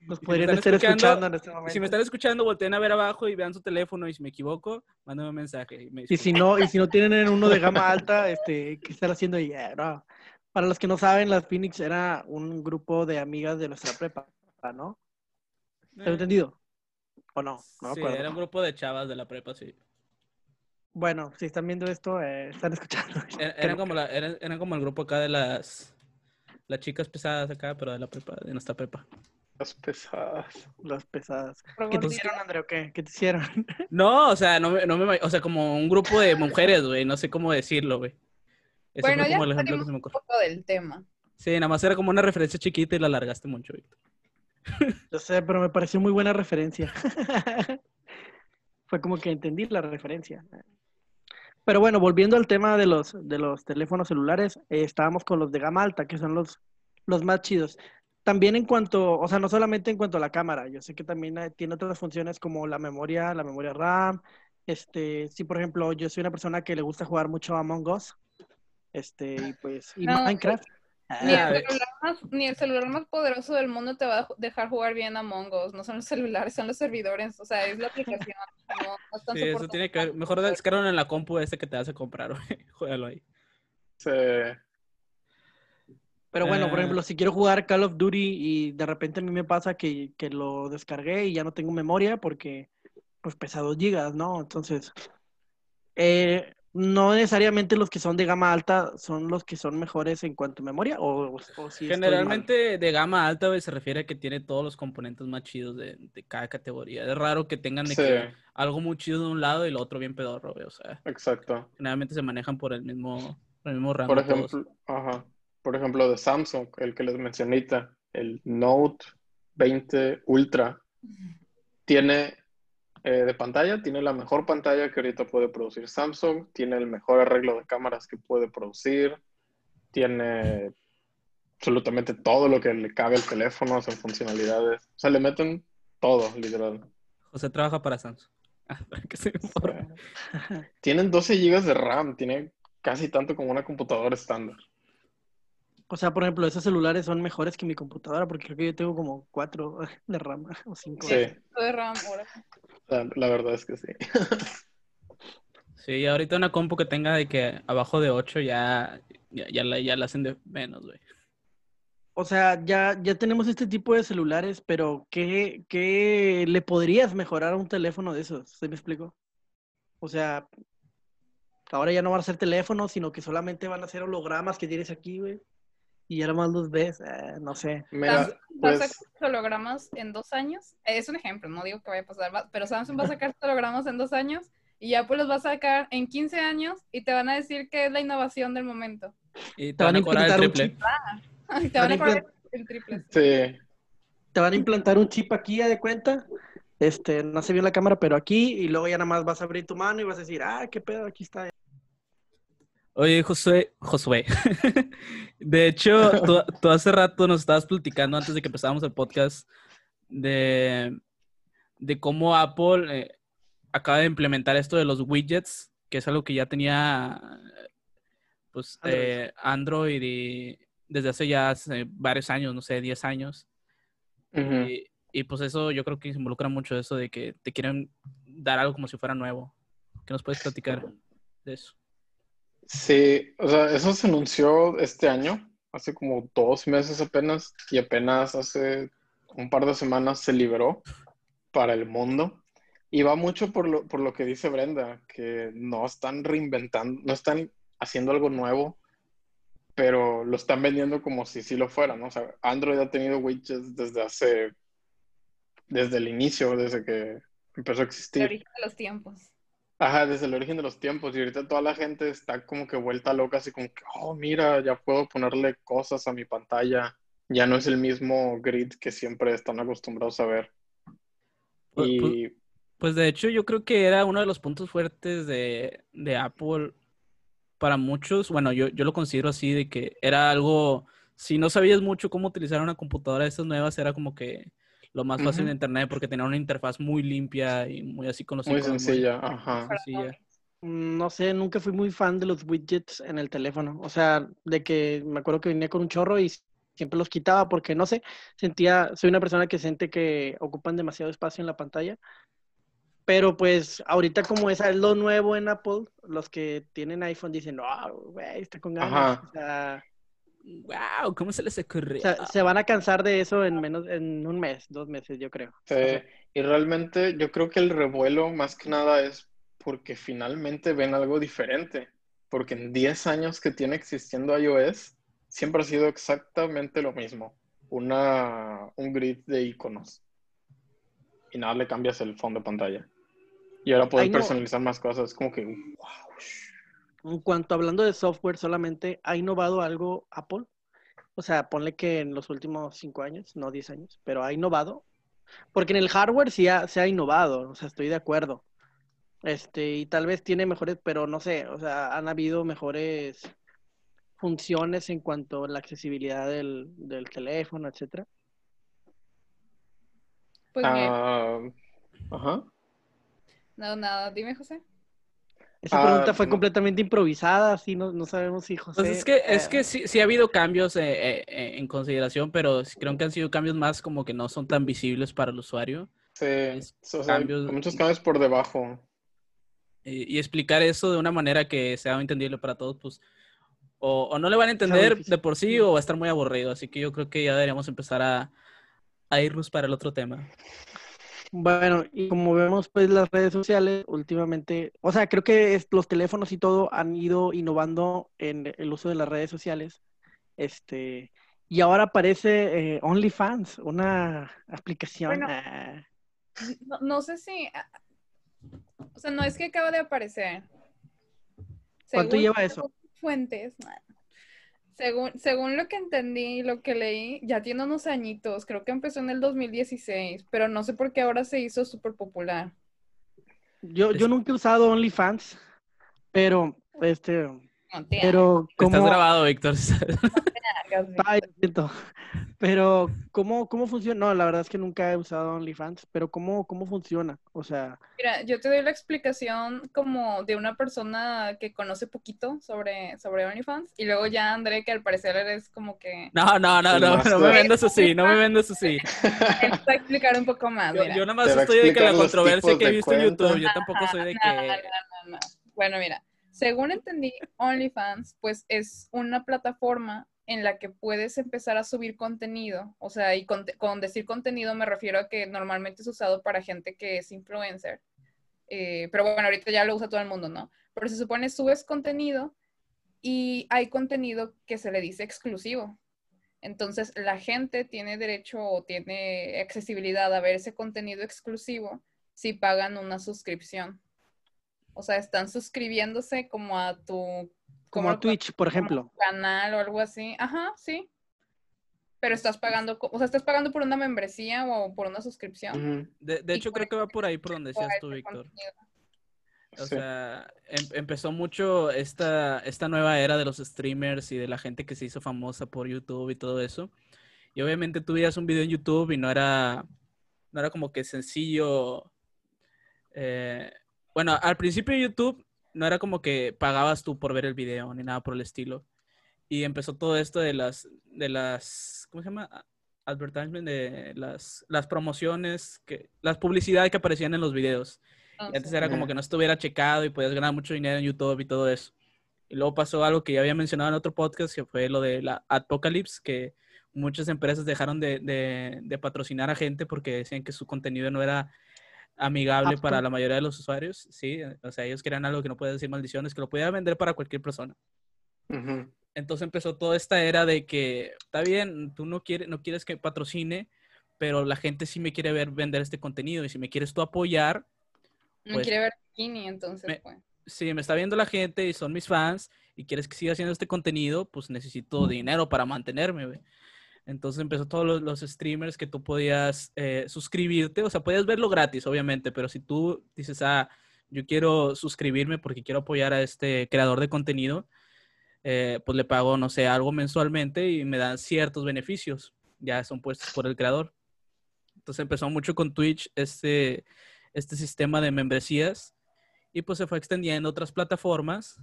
Nos Si podrían estar escuchando, escuchando, en este momento. Si me están escuchando, volteen a ver abajo y vean su teléfono y si me equivoco, mándame un mensaje. y me Y si no, y si no tienen uno de gama alta, este, ¿qué están haciendo ahí? Eh, no. Para los que no saben, las Phoenix era un grupo de amigas de nuestra prepa, ¿no? ¿Te Eh, entendido? ¿O no? No me sí, acuerdo. era un grupo de chavas de la prepa, sí. Bueno, si están viendo esto, eh, están escuchando. Era- Eran como, la, eran, eran como el grupo acá de las, las chicas pesadas acá, pero de la prepa, de nuestra prepa. Las pesadas. Las pesadas. ¿Qué te hicieron, André, o qué? ¿Qué te hicieron? No, o sea, no me, no me, o sea, como un grupo de mujeres, güey, no sé cómo decirlo, güey. Bueno, fue ya como el ejemplo que se me un poco del tema. Sí, nada más era como una referencia chiquita y la alargaste mucho, Víctor. Yo sé, pero me pareció muy buena referencia. Fue como que entendí la referencia. Pero bueno, volviendo al tema de los, de los teléfonos celulares, eh, estábamos con los de gama alta, que son los, los más chidos. También en cuanto, o sea, no solamente en cuanto a la cámara, yo sé que también tiene otras funciones como la memoria, la memoria RAM. Este, si por ejemplo, yo soy una persona que le gusta jugar mucho a Among Us, este, y pues, y No, Minecraft. Ni Ah, el, celular más, ni el celular más poderoso del mundo te va a dejar jugar bien a Among Us. No son los celulares, son los servidores. O sea, es la aplicación. No, no Sí, eso tiene que ver. Mejor descargan en la compu este que te vas a comprar, güey. Juégalo ahí. Sí. Pero bueno, por Eh. ejemplo, si quiero jugar Call of Duty y de repente a mí me pasa que, que lo descargué y ya no tengo memoria porque pues pesa 2 gigas, ¿no? Entonces, eh, no necesariamente los que son de gama alta son los que son mejores en cuanto a memoria o, o si. Generalmente de gama alta, se refiere a que tiene todos los componentes más chidos de, de cada categoría. Es raro que tengan de Sí, que algo muy chido de un lado y lo otro bien pedorro. O sea, exacto. generalmente se manejan por el mismo, por el mismo rango. Por ejemplo, ajá. Por ejemplo, de Samsung, el que les mencioné el Note 20 Ultra, tiene eh, de pantalla, tiene la mejor pantalla que ahorita puede producir Samsung, tiene el mejor arreglo de cámaras que puede producir, tiene absolutamente todo lo que le cabe al teléfono, son funcionalidades. O sea, le meten todo, literal. José trabaja para Samsung. Ah, para que se informe. Tienen 12 GB de RAM, tiene casi tanto como una computadora estándar. O sea, por ejemplo, esos celulares son mejores que mi computadora porque creo que yo tengo como 4 de RAM o 5. Sí, de RAM. ahora. la, la verdad es que sí. Sí, ahorita una compu que tenga de que abajo de 8 ya, ya, ya la, ya la hacen de menos, güey. O sea, ya, ya tenemos este tipo de celulares, pero ¿qué, qué le podrías mejorar a un teléfono de esos? ¿Se me explico? O sea, ahora ya no van a ser teléfonos, sino que solamente van a ser hologramas que tienes aquí, güey. Y ya nomás los ves, eh, no sé. Mira, Samsung va a pues, sacar hologramas en dos años. Es un ejemplo, no digo que vaya a pasar, pero Samsung va a sacar hologramas en dos años y Apple los va a sacar en 15 años y te van a decir que es la innovación del momento. Y te, Te van van a cobrar el implantar un triple. Y te van a Van a cobrar el triple. sí. Te van a implantar un chip aquí, ya de cuenta. Este, no se vio en la cámara, pero aquí, y luego ya nada más vas a abrir tu mano y vas a decir, ah, qué pedo, aquí está. Oye, Josué, Josué. De hecho, tú, tú hace rato nos estabas platicando antes de que empezáramos el podcast de, de cómo Apple eh, acaba de implementar esto de los widgets, que es algo que ya tenía pues Android. eh, Android y desde hace ya hace varios años, no sé, 10 años. Y, y, pues eso yo creo que se involucra mucho eso de que te quieren dar algo como si fuera nuevo. ¿Qué nos puedes platicar de eso? Sí, o sea, eso se anunció este año, hace como dos meses apenas, y apenas hace un par de semanas se liberó para el mundo. Y va mucho por lo, por lo que dice Brenda, que no están reinventando, no están haciendo algo nuevo, pero lo están vendiendo como si sí lo fuera, ¿no? O sea, Android ha tenido widgets desde hace, desde el inicio, desde que empezó a existir. origen de los tiempos. Ajá, desde el origen de los tiempos. Y ahorita toda la gente está como que vuelta loca, así como que, oh, mira, ya puedo ponerle cosas a mi pantalla. Ya no es el mismo grid que siempre están acostumbrados a ver. Pu- Y Pues de hecho yo creo que era uno de los puntos fuertes de, de Apple para muchos. Bueno, yo, yo lo considero así, de que era algo, si no sabías mucho cómo utilizar una computadora de estas nuevas, era como que lo más fácil Ujú. de internet porque tenía una interfaz muy limpia y muy así con los muy sencilla, ajá. sencilla. Mm, No sé, nunca fui muy fan de los widgets en el teléfono. O sea, de que me acuerdo que venía con un chorro y siempre los quitaba porque, no sé, sentía, soy una persona que siente que ocupan demasiado espacio en la pantalla. Pero pues ahorita como es lo nuevo en Apple, los que tienen iPhone dicen, no, güey, está con ganas. Ajá. O sea, Wow, ¿cómo se les ocurrió? o sea, se van a cansar de eso en menos, en un mes, dos meses, yo creo. Sí, O sea, y realmente yo creo que el revuelo más que nada es porque finalmente ven algo diferente. Porque en 10 años que tiene existiendo iOS, siempre ha sido exactamente lo mismo. Una, un grid de iconos. Y nada, le cambias el fondo de pantalla. Y ahora puedes Ay, no. personalizar más cosas. Como que, wow. En cuanto hablando de software solamente, ¿ha innovado algo Apple? O sea, ponle que en los últimos cinco años, no 10 años, pero ¿ha innovado? Porque en el hardware sí ha- se ha innovado, o sea, estoy de acuerdo. Este, y tal vez tiene mejores, pero no sé, o sea, han habido mejores funciones en cuanto a la accesibilidad del, del teléfono, etcétera. Pues bien, Ah, ajá. no, nada, dime José. Esa Ah, pregunta fue no. completamente improvisada, así no, no sabemos si José... Pues es que, es eh, que sí, sí ha habido cambios eh, eh, en consideración, pero creo que han sido cambios más como que no son tan visibles para el usuario. Sí, Es o sea, hay cambios- muchos cambios por debajo. Y, y explicar eso de una manera que sea entendible para todos, pues o, o no le van a entender de por sí o va a estar muy aburrido. Así que yo creo que ya deberíamos empezar a, a irnos para el otro tema. Bueno, y como vemos, pues las redes sociales últimamente, o sea, creo que es- los teléfonos y todo han ido innovando en el uso de las redes sociales. Este, y ahora aparece eh, OnlyFans, una aplicación. Bueno, ah, No, no sé si. ah, O sea, no es que acaba de aparecer. ¿Cuánto Según lleva eso? Fuentes. Según, según lo que entendí, lo que leí, ya tiene unos añitos. Creo que empezó en el 2016, pero no sé por qué ahora se hizo súper popular. yo, yo nunca he usado OnlyFans, pero, este, Te pero Estás como... grabado, Víctor. Ay, siento. Pero, ¿cómo, cómo funciona? No, la verdad es que nunca he usado OnlyFans, pero ¿cómo, cómo funciona? O sea, Mira, yo te doy la explicación como de una persona que conoce poquito sobre, sobre OnlyFans y luego ya André, que al parecer eres como que... No, no, no, no, no me vendas así, no me vendas así. Va a explicar un poco más, Yo, mira. yo nada más Te estoy de que la controversia que he visto en. YouTube, yo tampoco soy de No, que... no, no, no. Bueno, mira, según entendí, OnlyFans, pues es una plataforma en la que puedes empezar a subir contenido. O sea, y con, decir contenido me refiero a que normalmente es usado para gente que es influencer. Eh, pero bueno, ahorita ya lo usa todo el mundo, ¿no? Pero se supone subes contenido y hay contenido que se le dice exclusivo. Entonces, la gente tiene derecho o tiene accesibilidad a ver ese contenido exclusivo si pagan una suscripción. O sea, están suscribiéndose como a tu... Como a Twitch, por ejemplo. Canal o algo así. Ajá, sí. Pero estás pagando, o sea, estás pagando por una membresía o por una suscripción. De, hecho, creo que va por ahí por donde decías tú, Víctor. O Sí. sea, em- empezó mucho esta, esta nueva era de los streamers y de la gente que se hizo famosa por YouTube y todo eso. Y obviamente tú veías un video en YouTube y no era, no era como que sencillo. eh, bueno, al principio YouTube no era como que pagabas tú por ver el video ni nada por el estilo. Y empezó todo esto de las, de las, ¿cómo se llama? Advertisement, de las, las promociones, que, las publicidades que aparecían en los videos. Y antes Entonces, era como que no estuviera checado y podías ganar mucho dinero en YouTube y todo eso. Y luego pasó algo que ya había mencionado en otro podcast, que fue lo de la Apocalypse, que muchas empresas dejaron de, de- de patrocinar a gente porque decían que su contenido no era amigable Apto. para la mayoría de los usuarios. Sí, o sea, ellos querían algo que no puede decir maldiciones, que lo podía vender para cualquier persona. Entonces empezó toda esta era de que, está bien, tú no quieres, no quieres que patrocine, pero la gente sí me quiere ver vender este contenido y si me quieres tú apoyar, no pues, quiere ver bikini, entonces, me- pues. si me está viendo la gente y son mis fans y quieres que siga haciendo este contenido, pues necesito dinero para mantenerme. Entonces empezó todos los, streamers que tú podías eh, suscribirte, o sea, podías verlo gratis, obviamente, pero si tú dices, ah, yo quiero suscribirme porque quiero apoyar a este creador de contenido, eh, pues le pago, no sé, algo mensualmente y me dan ciertos beneficios, ya son puestos por el creador. Entonces empezó mucho con Twitch este, este sistema de membresías y pues se fue extendiendo a otras plataformas,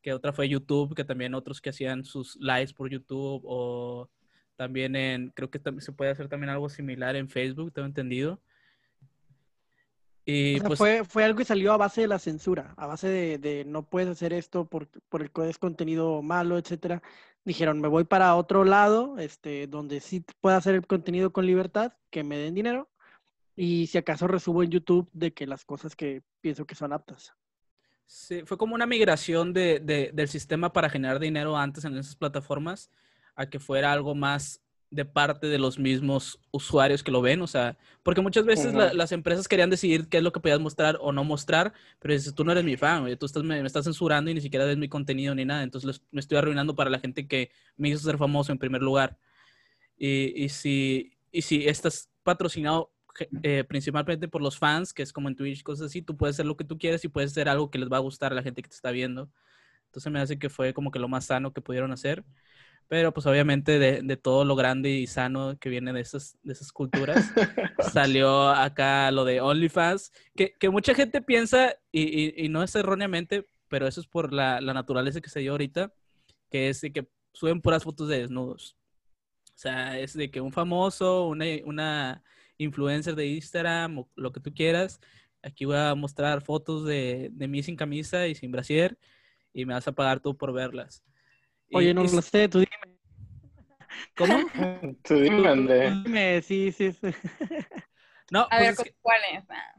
que otra fue YouTube, que también otros que hacían sus lives por YouTube o también en, creo que también se puede hacer también algo similar en Facebook, tengo entendido. Y O sea, pues fue, fue algo que salió a base de la censura, a base de, de no puedes hacer esto por, por el es contenido malo, etcétera. Dijeron, me voy para otro lado, este, donde sí pueda hacer el contenido con libertad, que me den dinero, y si acaso resubo en YouTube de que las cosas que pienso que son aptas. Sí, fue como una migración de, de- del sistema para generar dinero antes en esas plataformas a que fuera algo más de parte de los mismos usuarios que lo ven, o sea, porque muchas veces la- las empresas querían decidir qué es lo que podías mostrar o no mostrar, pero dices, tú no eres mi fan, güey, tú estás, me, me estás censurando y ni siquiera ves mi contenido ni nada, entonces les- me estoy arruinando para la gente que me hizo ser famoso en primer lugar. Y, y si, y si estás patrocinado eh, principalmente por los fans, que es como en Twitch, cosas así, tú puedes hacer lo que tú quieres y puedes hacer algo que les va a gustar a la gente que te está viendo. Entonces me hace que fue como que lo más sano que pudieron hacer. Pero pues obviamente de, de todo lo grande y sano que viene de esas, de esas culturas, salió acá lo de OnlyFans, que, que mucha gente piensa, y, y- y no es erróneamente, pero eso es por la, la naturaleza que se dio ahorita, que es de que suben puras fotos de desnudos. O sea, es de que un famoso, una, una influencer de Instagram o lo que tú quieras, aquí voy a mostrar fotos de, de mí sin camisa y sin brasier y me vas a pagar tú por verlas. Oye, no y- lo sé, tú dime. ¿Cómo? Tú dime. Tú dime, sí, sí, sí. No, A pues ver, es que- ¿cuál es? Ah,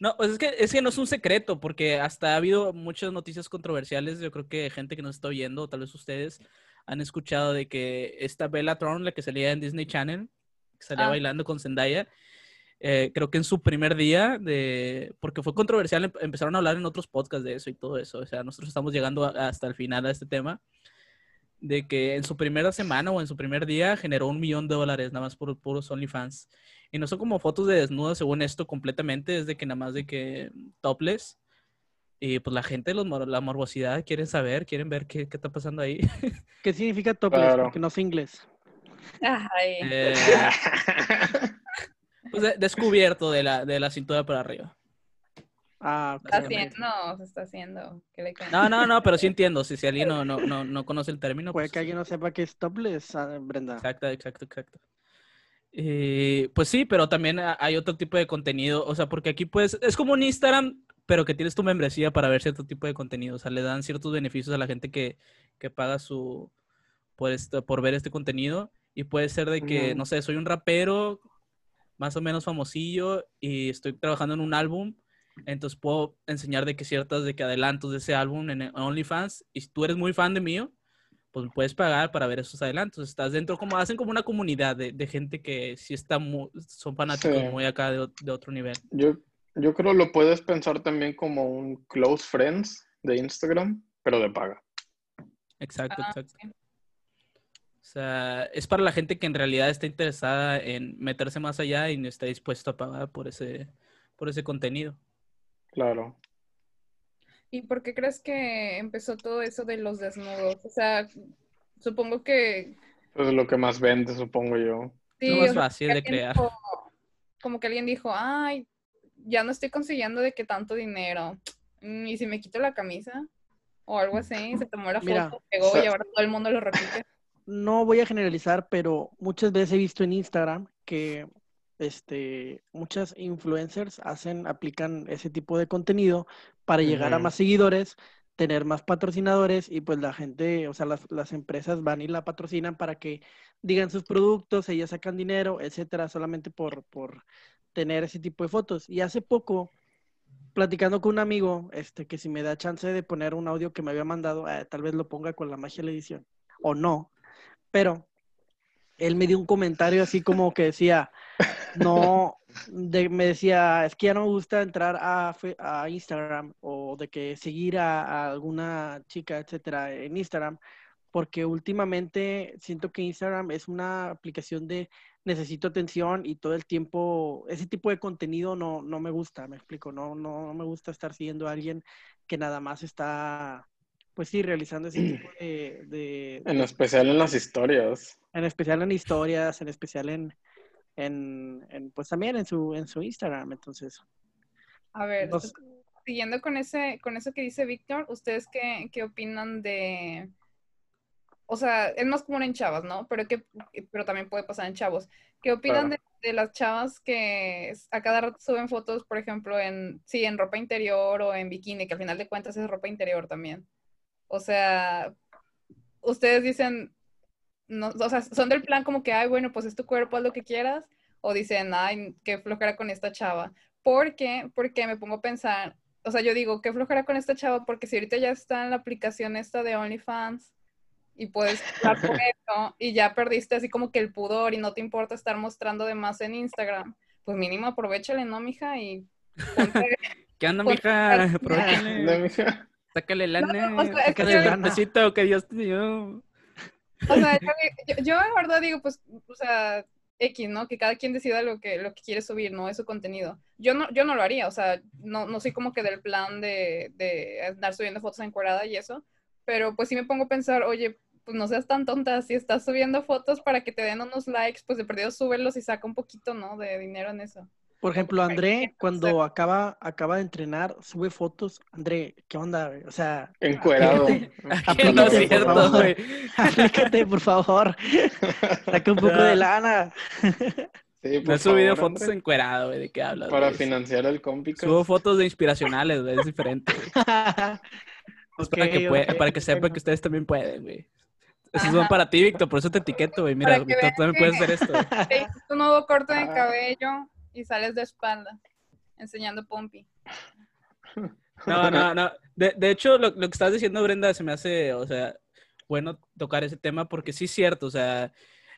No, pues es que, es que no es un secreto, porque hasta ha habido muchas noticias controversiales. Yo creo que gente que nos está oyendo, tal vez ustedes, han escuchado de que esta Bella Thorne, la que salía en Disney Channel, que salía Ah. bailando con Zendaya, eh, creo que en su primer día, de, porque fue controversial, em- empezaron a hablar en otros podcasts de eso y todo eso. O sea, nosotros estamos llegando a- hasta el final a este tema, de que en su primera semana o en su primer día generó un millón de dólares nada más por puros OnlyFans. Y no son como fotos de desnudas, según esto, completamente. Es de que nada más de que topless. Y pues la gente, los la morbosidad, quieren saber, quieren ver qué, qué está pasando ahí. ¿Qué significa topless? Claro. Porque no sé inglés. Ay, Eh, pues de- descubierto de la, de la cintura para arriba. Ah, está haciendo, no, se está haciendo. ¿Qué le cae? No, no, no, pero sí entiendo. Si, si alguien no, no, no, no conoce el término. Puede pues, que alguien no sepa qué es topless, ah, Brenda. Exacto, exacto, exacto. Eh, pues sí, pero también ha- hay otro tipo de contenido, o sea, porque aquí pues es como un Instagram pero que tienes tu membresía para ver cierto tipo de contenido. O sea, le dan ciertos beneficios a la gente que, que paga su por, esto, por ver este contenido. Y puede ser de que, no sé, soy un rapero más o menos famosillo y estoy trabajando en un álbum. Entonces puedo enseñar de que ciertas de que adelantos de ese álbum en OnlyFans. Y si tú eres muy fan de mío, pues puedes pagar para ver esos adelantos. Estás dentro, como hacen como una comunidad de, de gente que sí está muy, son fanáticos Sí. muy acá de, otro nivel. Yo, yo creo lo puedes pensar también como un close friends de Instagram, pero de paga. Exacto, Ah, exacto. O sea, es para la gente que en realidad está interesada en meterse más allá y no está dispuesto a pagar por ese, por ese contenido. Claro. ¿Y por qué crees que empezó todo eso de los desnudos? O sea, supongo que Eso es lo que más vende, supongo yo. sí, Lo más o sea, fácil de crear. dijo- como que alguien dijo, ay, ya no estoy consiguiendo de que tanto dinero. Mm, ¿Y si me quito la camisa? O algo así, se tomó la Mira, foto, pegó o sea- y ahora todo el mundo lo repite. no voy a generalizar, pero muchas veces he visto en Instagram que este, muchas influencers hacen, aplican ese tipo de contenido para llegar a más seguidores, tener más patrocinadores y pues la gente, o sea, las, las empresas van y la patrocinan para que digan sus productos, ellas sacan dinero, etcétera, solamente por, por tener ese tipo de fotos. Y hace poco, platicando con un amigo, este, que si me da chance de poner un audio que me había mandado, eh, tal vez lo ponga con la magia de la edición, o no, pero él me dio un comentario así como que decía, no, de- me decía, es que ya no me gusta entrar a, a Instagram o de que seguir a, a alguna chica, etcétera, en Instagram, porque últimamente siento que Instagram es una aplicación de necesito atención y todo el tiempo, ese tipo de contenido no, no me gusta, me explico, no, no, no me gusta estar siguiendo a alguien que nada más está, pues sí, realizando ese tipo de- de, En especial en las historias. en especial en historias, en especial en, en, en, pues también en su, en su Instagram. Entonces, A ver, no sé. siguiendo con ese, con eso que dice Víctor, ¿ustedes qué, qué opinan de, o sea, es más común en chavas, ¿no? Pero que, pero también puede pasar en chavos. ¿Qué opinan Claro. de, de las chavas que a cada rato suben fotos, por ejemplo, en, sí, en ropa interior o en bikini, que al final de cuentas es ropa interior también? O sea, ustedes dicen, no, o sea, son del plan como que, ay, bueno, pues es tu cuerpo, haz lo que quieras, o dicen, ay, qué flojera con esta chava. ¿Por qué? Porque me pongo a pensar, o sea, yo digo, qué flojera con esta chava, porque si ahorita ya está en la aplicación esta de OnlyFans y puedes hablar con eso y ya perdiste así como que el pudor y no te importa estar mostrando de más en Instagram, pues mínimo aprovechale, ¿no, mija? Y ponte- ¿Qué onda, mija? ¿No, Aprovechale. Sácale lana. No, o sea, sácale yo- el besito que Dios te dio. O sea, yo, yo- yo en verdad digo, pues, o sea, X, ¿no? Que cada quien decida lo que, lo que quiere subir, ¿no? Es su contenido. Yo no, yo no lo haría, o sea, no, no soy como que del plan de, de andar subiendo fotos encuadrada y eso, pero pues sí me pongo a pensar, oye, pues no seas tan tonta, si estás subiendo fotos para que te den unos likes, pues de perdido súbelos y saca un poquito, ¿no? De dinero en eso. Por ejemplo, André, cuando acaba, acaba de entrenar, sube fotos. André, ¿qué onda? güey? O sea, Encuerado. Que no es Aplícate, por cierto, favor. güey. aplícate, por favor. Saca un poco de lana. Sí, No he subido favor, fotos André. encueradas, güey. ¿De qué hablas? Para güey? financiar el compi. Subo fotos de inspiracionales, güey. Es diferente. güey. Es para, que, Ok, pue- ok, para que sepan bueno. que ustedes también pueden, güey. Esos Ajá. son para ti, Víctor. Por eso te etiqueto, güey. Mira, Víctor, tú también puedes hacer esto. Te hiciste un nuevo corte de Ah. cabello y sales de espalda, enseñando pompi. No, no, no. De, de hecho, lo, lo que estás diciendo, Brenda, se me hace, o sea, bueno tocar ese tema porque sí es cierto, o sea,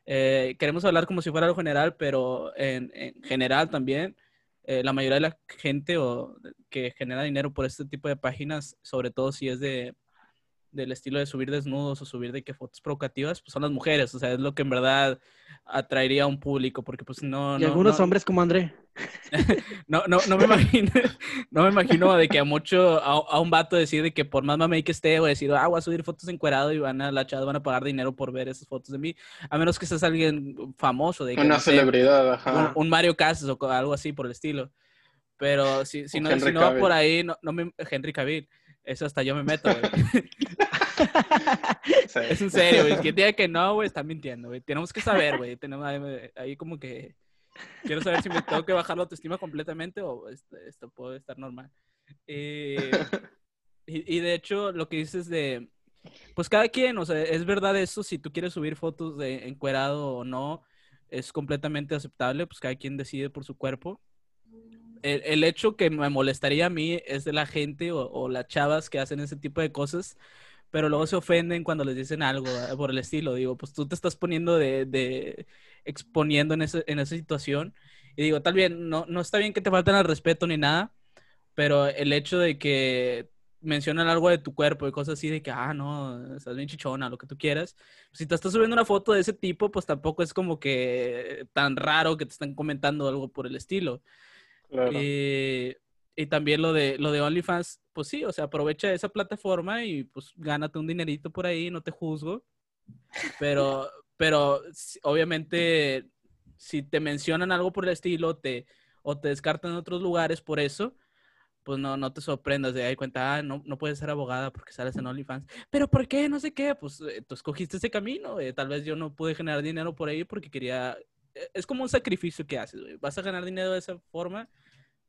eh, queremos hablar como si fuera algo general, pero en, en general también, eh, la mayoría de la gente o, que genera dinero por este tipo de páginas, sobre todo si es de del estilo de subir desnudos o subir de que fotos provocativas, pues son las mujeres, o sea, es lo que en verdad atraería a un público, porque pues no... y no- algunos no- hombres como André. no, no, no me imagino, no me imagino de que a mucho, a, a un vato decir de que por más mamey que esté, o decir, ah, voy a subir fotos encuerado y van a, las chavas van a pagar dinero por ver esas fotos de mí, a menos que seas alguien famoso, de que, Una no sé, celebridad, un, ajá. un Mario Casas o algo así por el estilo. Pero si, si Un no, si no va por ahí, no, no me, Henry Cavill, eso hasta yo me meto, güey. Sí. Es en serio, güey. Quien diga que no, güey, está mintiendo, güey. Tenemos que saber, güey. Tenemos ahí, como que quiero saber si me tengo que bajar la autoestima completamente o esto, esto puede estar normal. Eh, y, y de hecho, lo que dices de, pues cada quien, o sea, es verdad eso, si tú quieres subir fotos de encuerado o no, es completamente aceptable, pues cada quien decide por su cuerpo. El, el hecho que me molestaría a mí es de la gente o, o las chavas que hacen ese tipo de cosas, pero luego se ofenden cuando les dicen algo eh, por el estilo. Digo, pues tú te estás poniendo de, de exponiendo en, ese, en esa situación. Y digo, tal bien, no, no está bien que te falten al respeto ni nada, pero el hecho de que mencionan algo de tu cuerpo y cosas así de que, ah, no, estás bien chichona, lo que tú quieras. Si te estás subiendo una foto de ese tipo, pues tampoco es como que tan raro que te están comentando algo por el estilo. Claro. Eh, y también lo de, lo de OnlyFans, pues sí, o sea, aprovecha esa plataforma y pues gánate un dinerito por ahí, no te juzgo. Pero, pero obviamente, si te mencionan algo por el estilo te, o te descartan en otros lugares por eso, pues no, no te sorprendas de ahí cuenta, ah, no, no puedes ser abogada porque sales en OnlyFans. Pero ¿por qué? No sé qué. Pues eh, tú escogiste ese camino. eh, Tal vez yo no pude generar dinero por ahí porque quería... eh, Es como un sacrificio que haces, güey. Vas a ganar dinero de esa forma,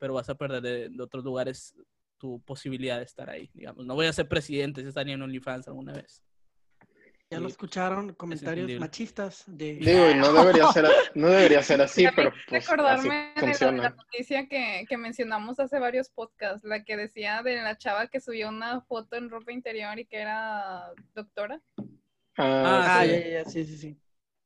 pero vas a perder de, de otros lugares tu posibilidad de estar ahí, digamos. No voy a ser presidente si estaría en OnlyFans alguna vez. Ya lo Sí. escucharon, comentarios entendible. machistas de... Digo, y no debería ser, no debería ser así, pero pues así recordarme de la, de la noticia que, que mencionamos hace varios podcasts, la que decía de la chava que subió una foto en ropa interior y que era doctora. Ah, Ah, sí. ya, ya, ya, sí, sí, sí.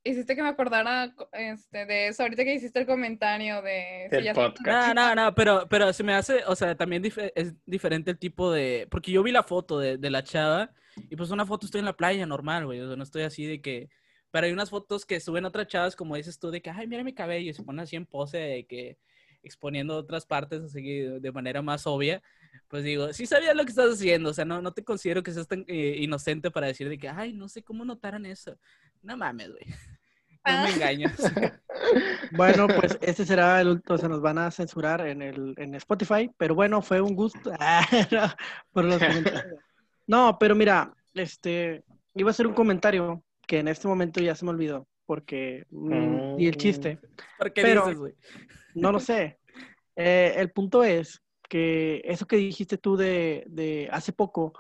Hiciste que me acordara co- este, de eso, ahorita que hiciste el comentario de... si El ya- podcast. No, no, no, pero, pero se me hace, o sea, también dife- es diferente el tipo de... Porque yo vi la foto de, de la chava y pues una foto estoy en la playa normal, güey, o sea, no estoy así de que... Pero hay unas fotos que suben otras chavas, como dices tú, de que, ay, mira mi cabello, y se ponen así en pose de que exponiendo otras partes así de manera más obvia. Pues digo, sí sabías lo que estás haciendo, o sea, no, no te considero que seas tan eh, inocente para decir de que, ay, no sé cómo notaron eso. No mames, güey. No me Ah. engañas. Bueno, pues este será el último, se nos van a censurar en el en Spotify, pero bueno, fue un gusto Ah, no, por los comentarios. No, pero mira, este iba a hacer un comentario que en este momento ya se me olvidó porque mm, y el chiste, ¿Por qué Pero- dices, güey? no lo sé. Eh, el punto es que eso que dijiste tú de, de hace poco,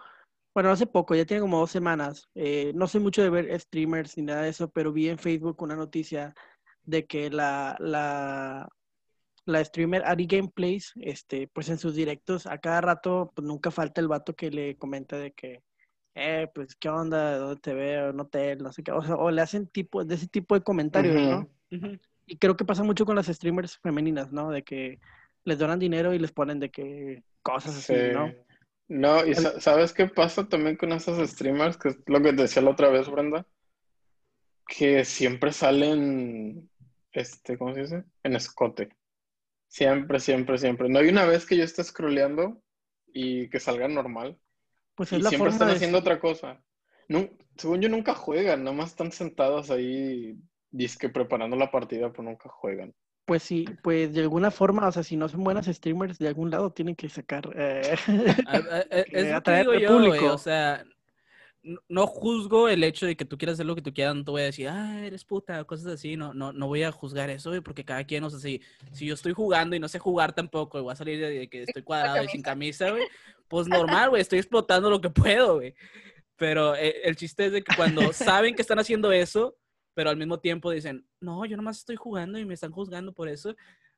bueno, hace poco, ya tiene como dos semanas, eh, no sé mucho de ver streamers ni nada de eso, pero vi en Facebook una noticia de que la, la, la streamer Ari Gameplays, este, pues en sus directos, a cada rato, pues nunca falta el vato que le comenta de que, eh, pues, ¿qué onda? ¿Dónde te veo? No te, no sé qué, o sea, o le hacen tipo, de ese tipo de comentarios, ¿no? Y creo que pasa mucho con las streamers femeninas, ¿no? De que les donan dinero y les ponen de que cosas así, Sí. ¿no? No, y sa- ¿sabes qué pasa también con esos streamers? Que es lo que te decía la otra vez, Brenda. Que siempre salen, este, ¿cómo se dice? En escote. Siempre, siempre, siempre. No hay una vez que yo esté scrolleando y que salga normal. Pues Y es la siempre están de... haciendo otra cosa. No, según yo, nunca juegan, nomás están sentados ahí, disque preparando la partida, pero nunca juegan. Pues sí, pues de alguna forma, o sea, si no son buenas streamers, de algún lado tienen que sacar... eh, A- a- Es que lo que atraer al público. O sea, no, juzgo el hecho de que tú quieras hacer lo que tú quieras. No te voy a decir, ah, eres puta, cosas así. No, no, no voy a juzgar eso, güey, porque cada quien, o sea, si, si yo estoy jugando y no sé jugar tampoco, y voy a salir de, de que estoy cuadrado y sin camisa, güey, pues normal, güey, estoy explotando lo que puedo, güey. Pero eh, el chiste es de que cuando saben que están haciendo eso, pero al mismo tiempo dicen, no, yo nomás estoy jugando y me están juzgando por eso,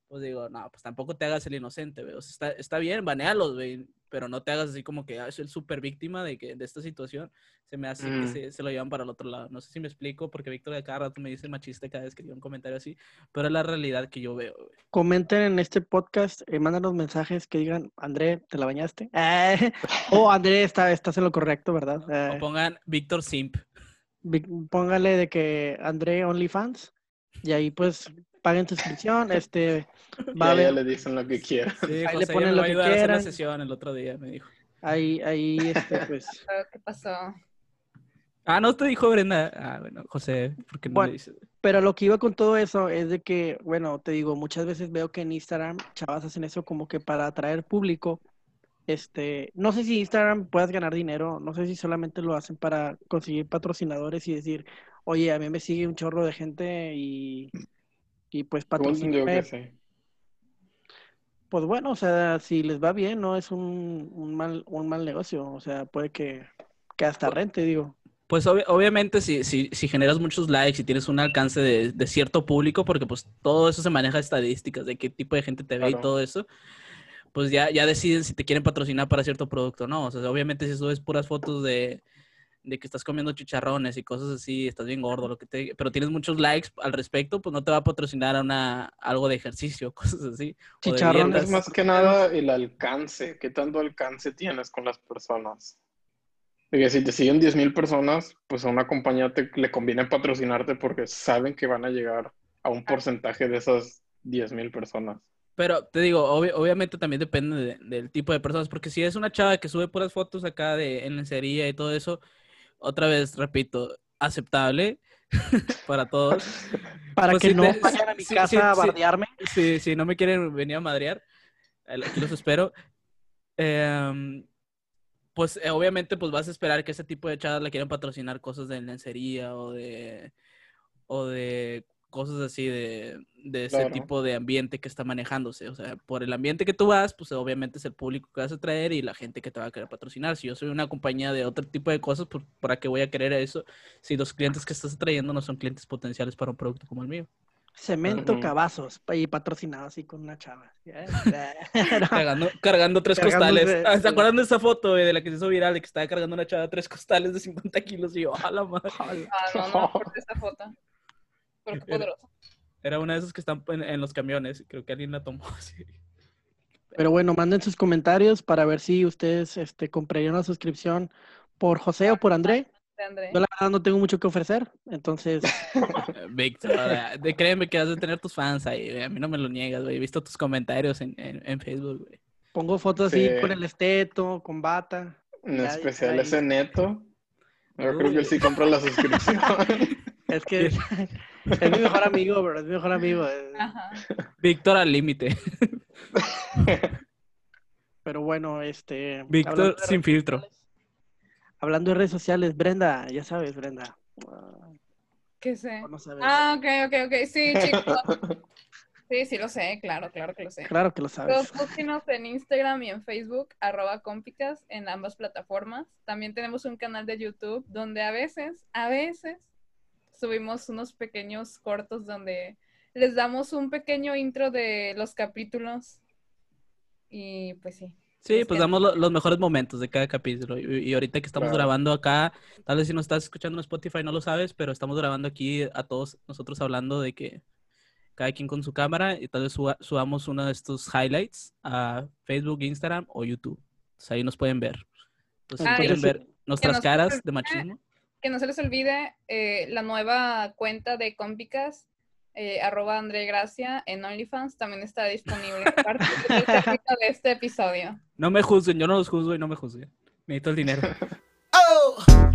pues digo, no, pues tampoco te hagas el inocente, güey. O sea, está, está bien, banealos, güey, pero no te hagas así como que ah, soy el súper víctima de, que, de esta situación. Se me hace que Mm. se, se lo llevan para el otro lado. No sé si me explico, porque Víctor de cada rato me dice machista cada vez que digo un comentario así, pero es la realidad que yo veo, güey. comenten en este podcast, eh, mándanos mensajes que digan, André, ¿te la bañaste? Eh, o André, está, estás en lo correcto, ¿verdad? O Eh, pongan Víctor Simp. Póngale de que André OnlyFans y ahí pues paguen suscripción, este, va a haber, le dicen lo que quiera. Sí, Ahí le José ya ponen me lo que quieran. sesión el otro día, me dijo. ahí, ahí, este, pues... ¿Qué pasó? Ah, no te dijo Brenda. Ah, bueno, José, ¿por qué no Bueno, le dices? Pero lo que iba con todo eso es de que, bueno, te digo, muchas veces veo que en Instagram chavas hacen eso como que para atraer público. Este, no sé si Instagram puedas ganar dinero, no sé si solamente lo hacen para conseguir patrocinadores y decir, oye, a mí me sigue un chorro de gente y, y pues sí. Pues bueno, o sea, si les va bien, no es un, un mal, un mal negocio. O sea, puede que, que hasta rente, digo. Pues obvi- obviamente si, si, si generas muchos likes y tienes un alcance de, de cierto público, porque pues todo eso se maneja estadísticas de qué tipo de gente te ve y todo eso, pues ya, ya deciden si te quieren patrocinar para cierto producto o no. O sea, obviamente si subes puras fotos de, de que estás comiendo chicharrones y cosas así, estás bien gordo, lo que te, pero tienes muchos likes al respecto, pues no te va a patrocinar a una, algo de ejercicio, cosas así. Chicharrones. más que nada el alcance. ¿Qué tanto alcance tienes con las personas? Porque si te siguen 10.000 personas, pues a una compañía te, le conviene patrocinarte porque saben que van a llegar a un porcentaje de esas 10.000 personas. Pero te digo, obvi- obviamente también depende de- del tipo de personas, porque si es una chava que sube puras fotos acá de en lencería y todo eso, otra vez, repito, aceptable para todos. Para Pues que sí no te- vayan a mi sí, casa sí, a sí. bardearme. Si, si no me quieren venir a madrear, aquí los espero. Em, pues eh, obviamente pues vas a esperar que ese tipo de chavas le quieran patrocinar cosas de lencería o de o de cosas así de, de ese Claro. tipo de ambiente que está manejándose. O sea, por el ambiente que tú vas, pues obviamente es el público que vas a traer y la gente que te va a querer patrocinar. Si yo soy una compañía de otro tipo de cosas, pues ¿para qué voy a querer eso si los clientes que estás trayendo no son clientes potenciales para un producto como el mío? Cemento Ujú. Cavazos, pa- y patrocinado así con una chava. ¿eh? Cargando, cargando tres Cargándose, costales. Ah, ¿Se acuerdan de esa foto de la que se hizo viral de que estaba cargando una chava tres costales de 50 kilos? Y yo, a la madre. Ah, no, no, esa foto. Pero qué Era- poderoso. Era una de esas que están en, en los camiones. Creo que alguien la tomó así. Pero bueno, manden sus comentarios para ver si ustedes este, comprarían una suscripción por José o por André. Yo la verdad no tengo mucho que ofrecer, entonces Víctor, de, créeme que has de tener tus fans ahí. A mí no me lo niegas, güey. He visto tus comentarios en, en, en Facebook, güey. pongo fotos así Sí. con el esteto, con bata. En Ya, especial ese neto. Yo creo que él sí compra la suscripción. Es que es, mi mejor amigo, bro, es mi mejor amigo. Ajá. Víctor al límite. Pero bueno, este. Víctor sin filtro. sociales- Hablando de redes sociales, Brenda, ya sabes, Brenda. ¿Qué sé? no sabes. Ah, ok, ok, ok. Sí, chicos. Sí, sí lo sé, claro, claro que lo sé. Claro que lo sabes. Los búsquenos en Instagram y en Facebook, arroba compicas, en ambas plataformas. También tenemos un canal de YouTube donde a veces, a veces, subimos unos pequeños cortos donde les damos un pequeño intro de los capítulos. Y pues sí. Sí, Es pues damos lo- los mejores momentos de cada capítulo. Y, y ahorita que estamos Claro. grabando acá, tal vez si nos estás escuchando en Spotify no lo sabes, pero estamos grabando aquí a todos nosotros hablando de que cada quien con su cámara y tal vez suba- subamos uno de estos highlights a Facebook, Instagram o YouTube. Entonces ahí nos pueden ver. Entonces, si Ah, ver nuestras caras pueden de machismo. Que no se les olvide eh, la nueva cuenta de Compicas, eh, arroba André Gracia, en OnlyFans, también está disponible a partir de este episodio. No me juzguen, yo no los juzgo y no me juzguen. Necesito el dinero. Oh.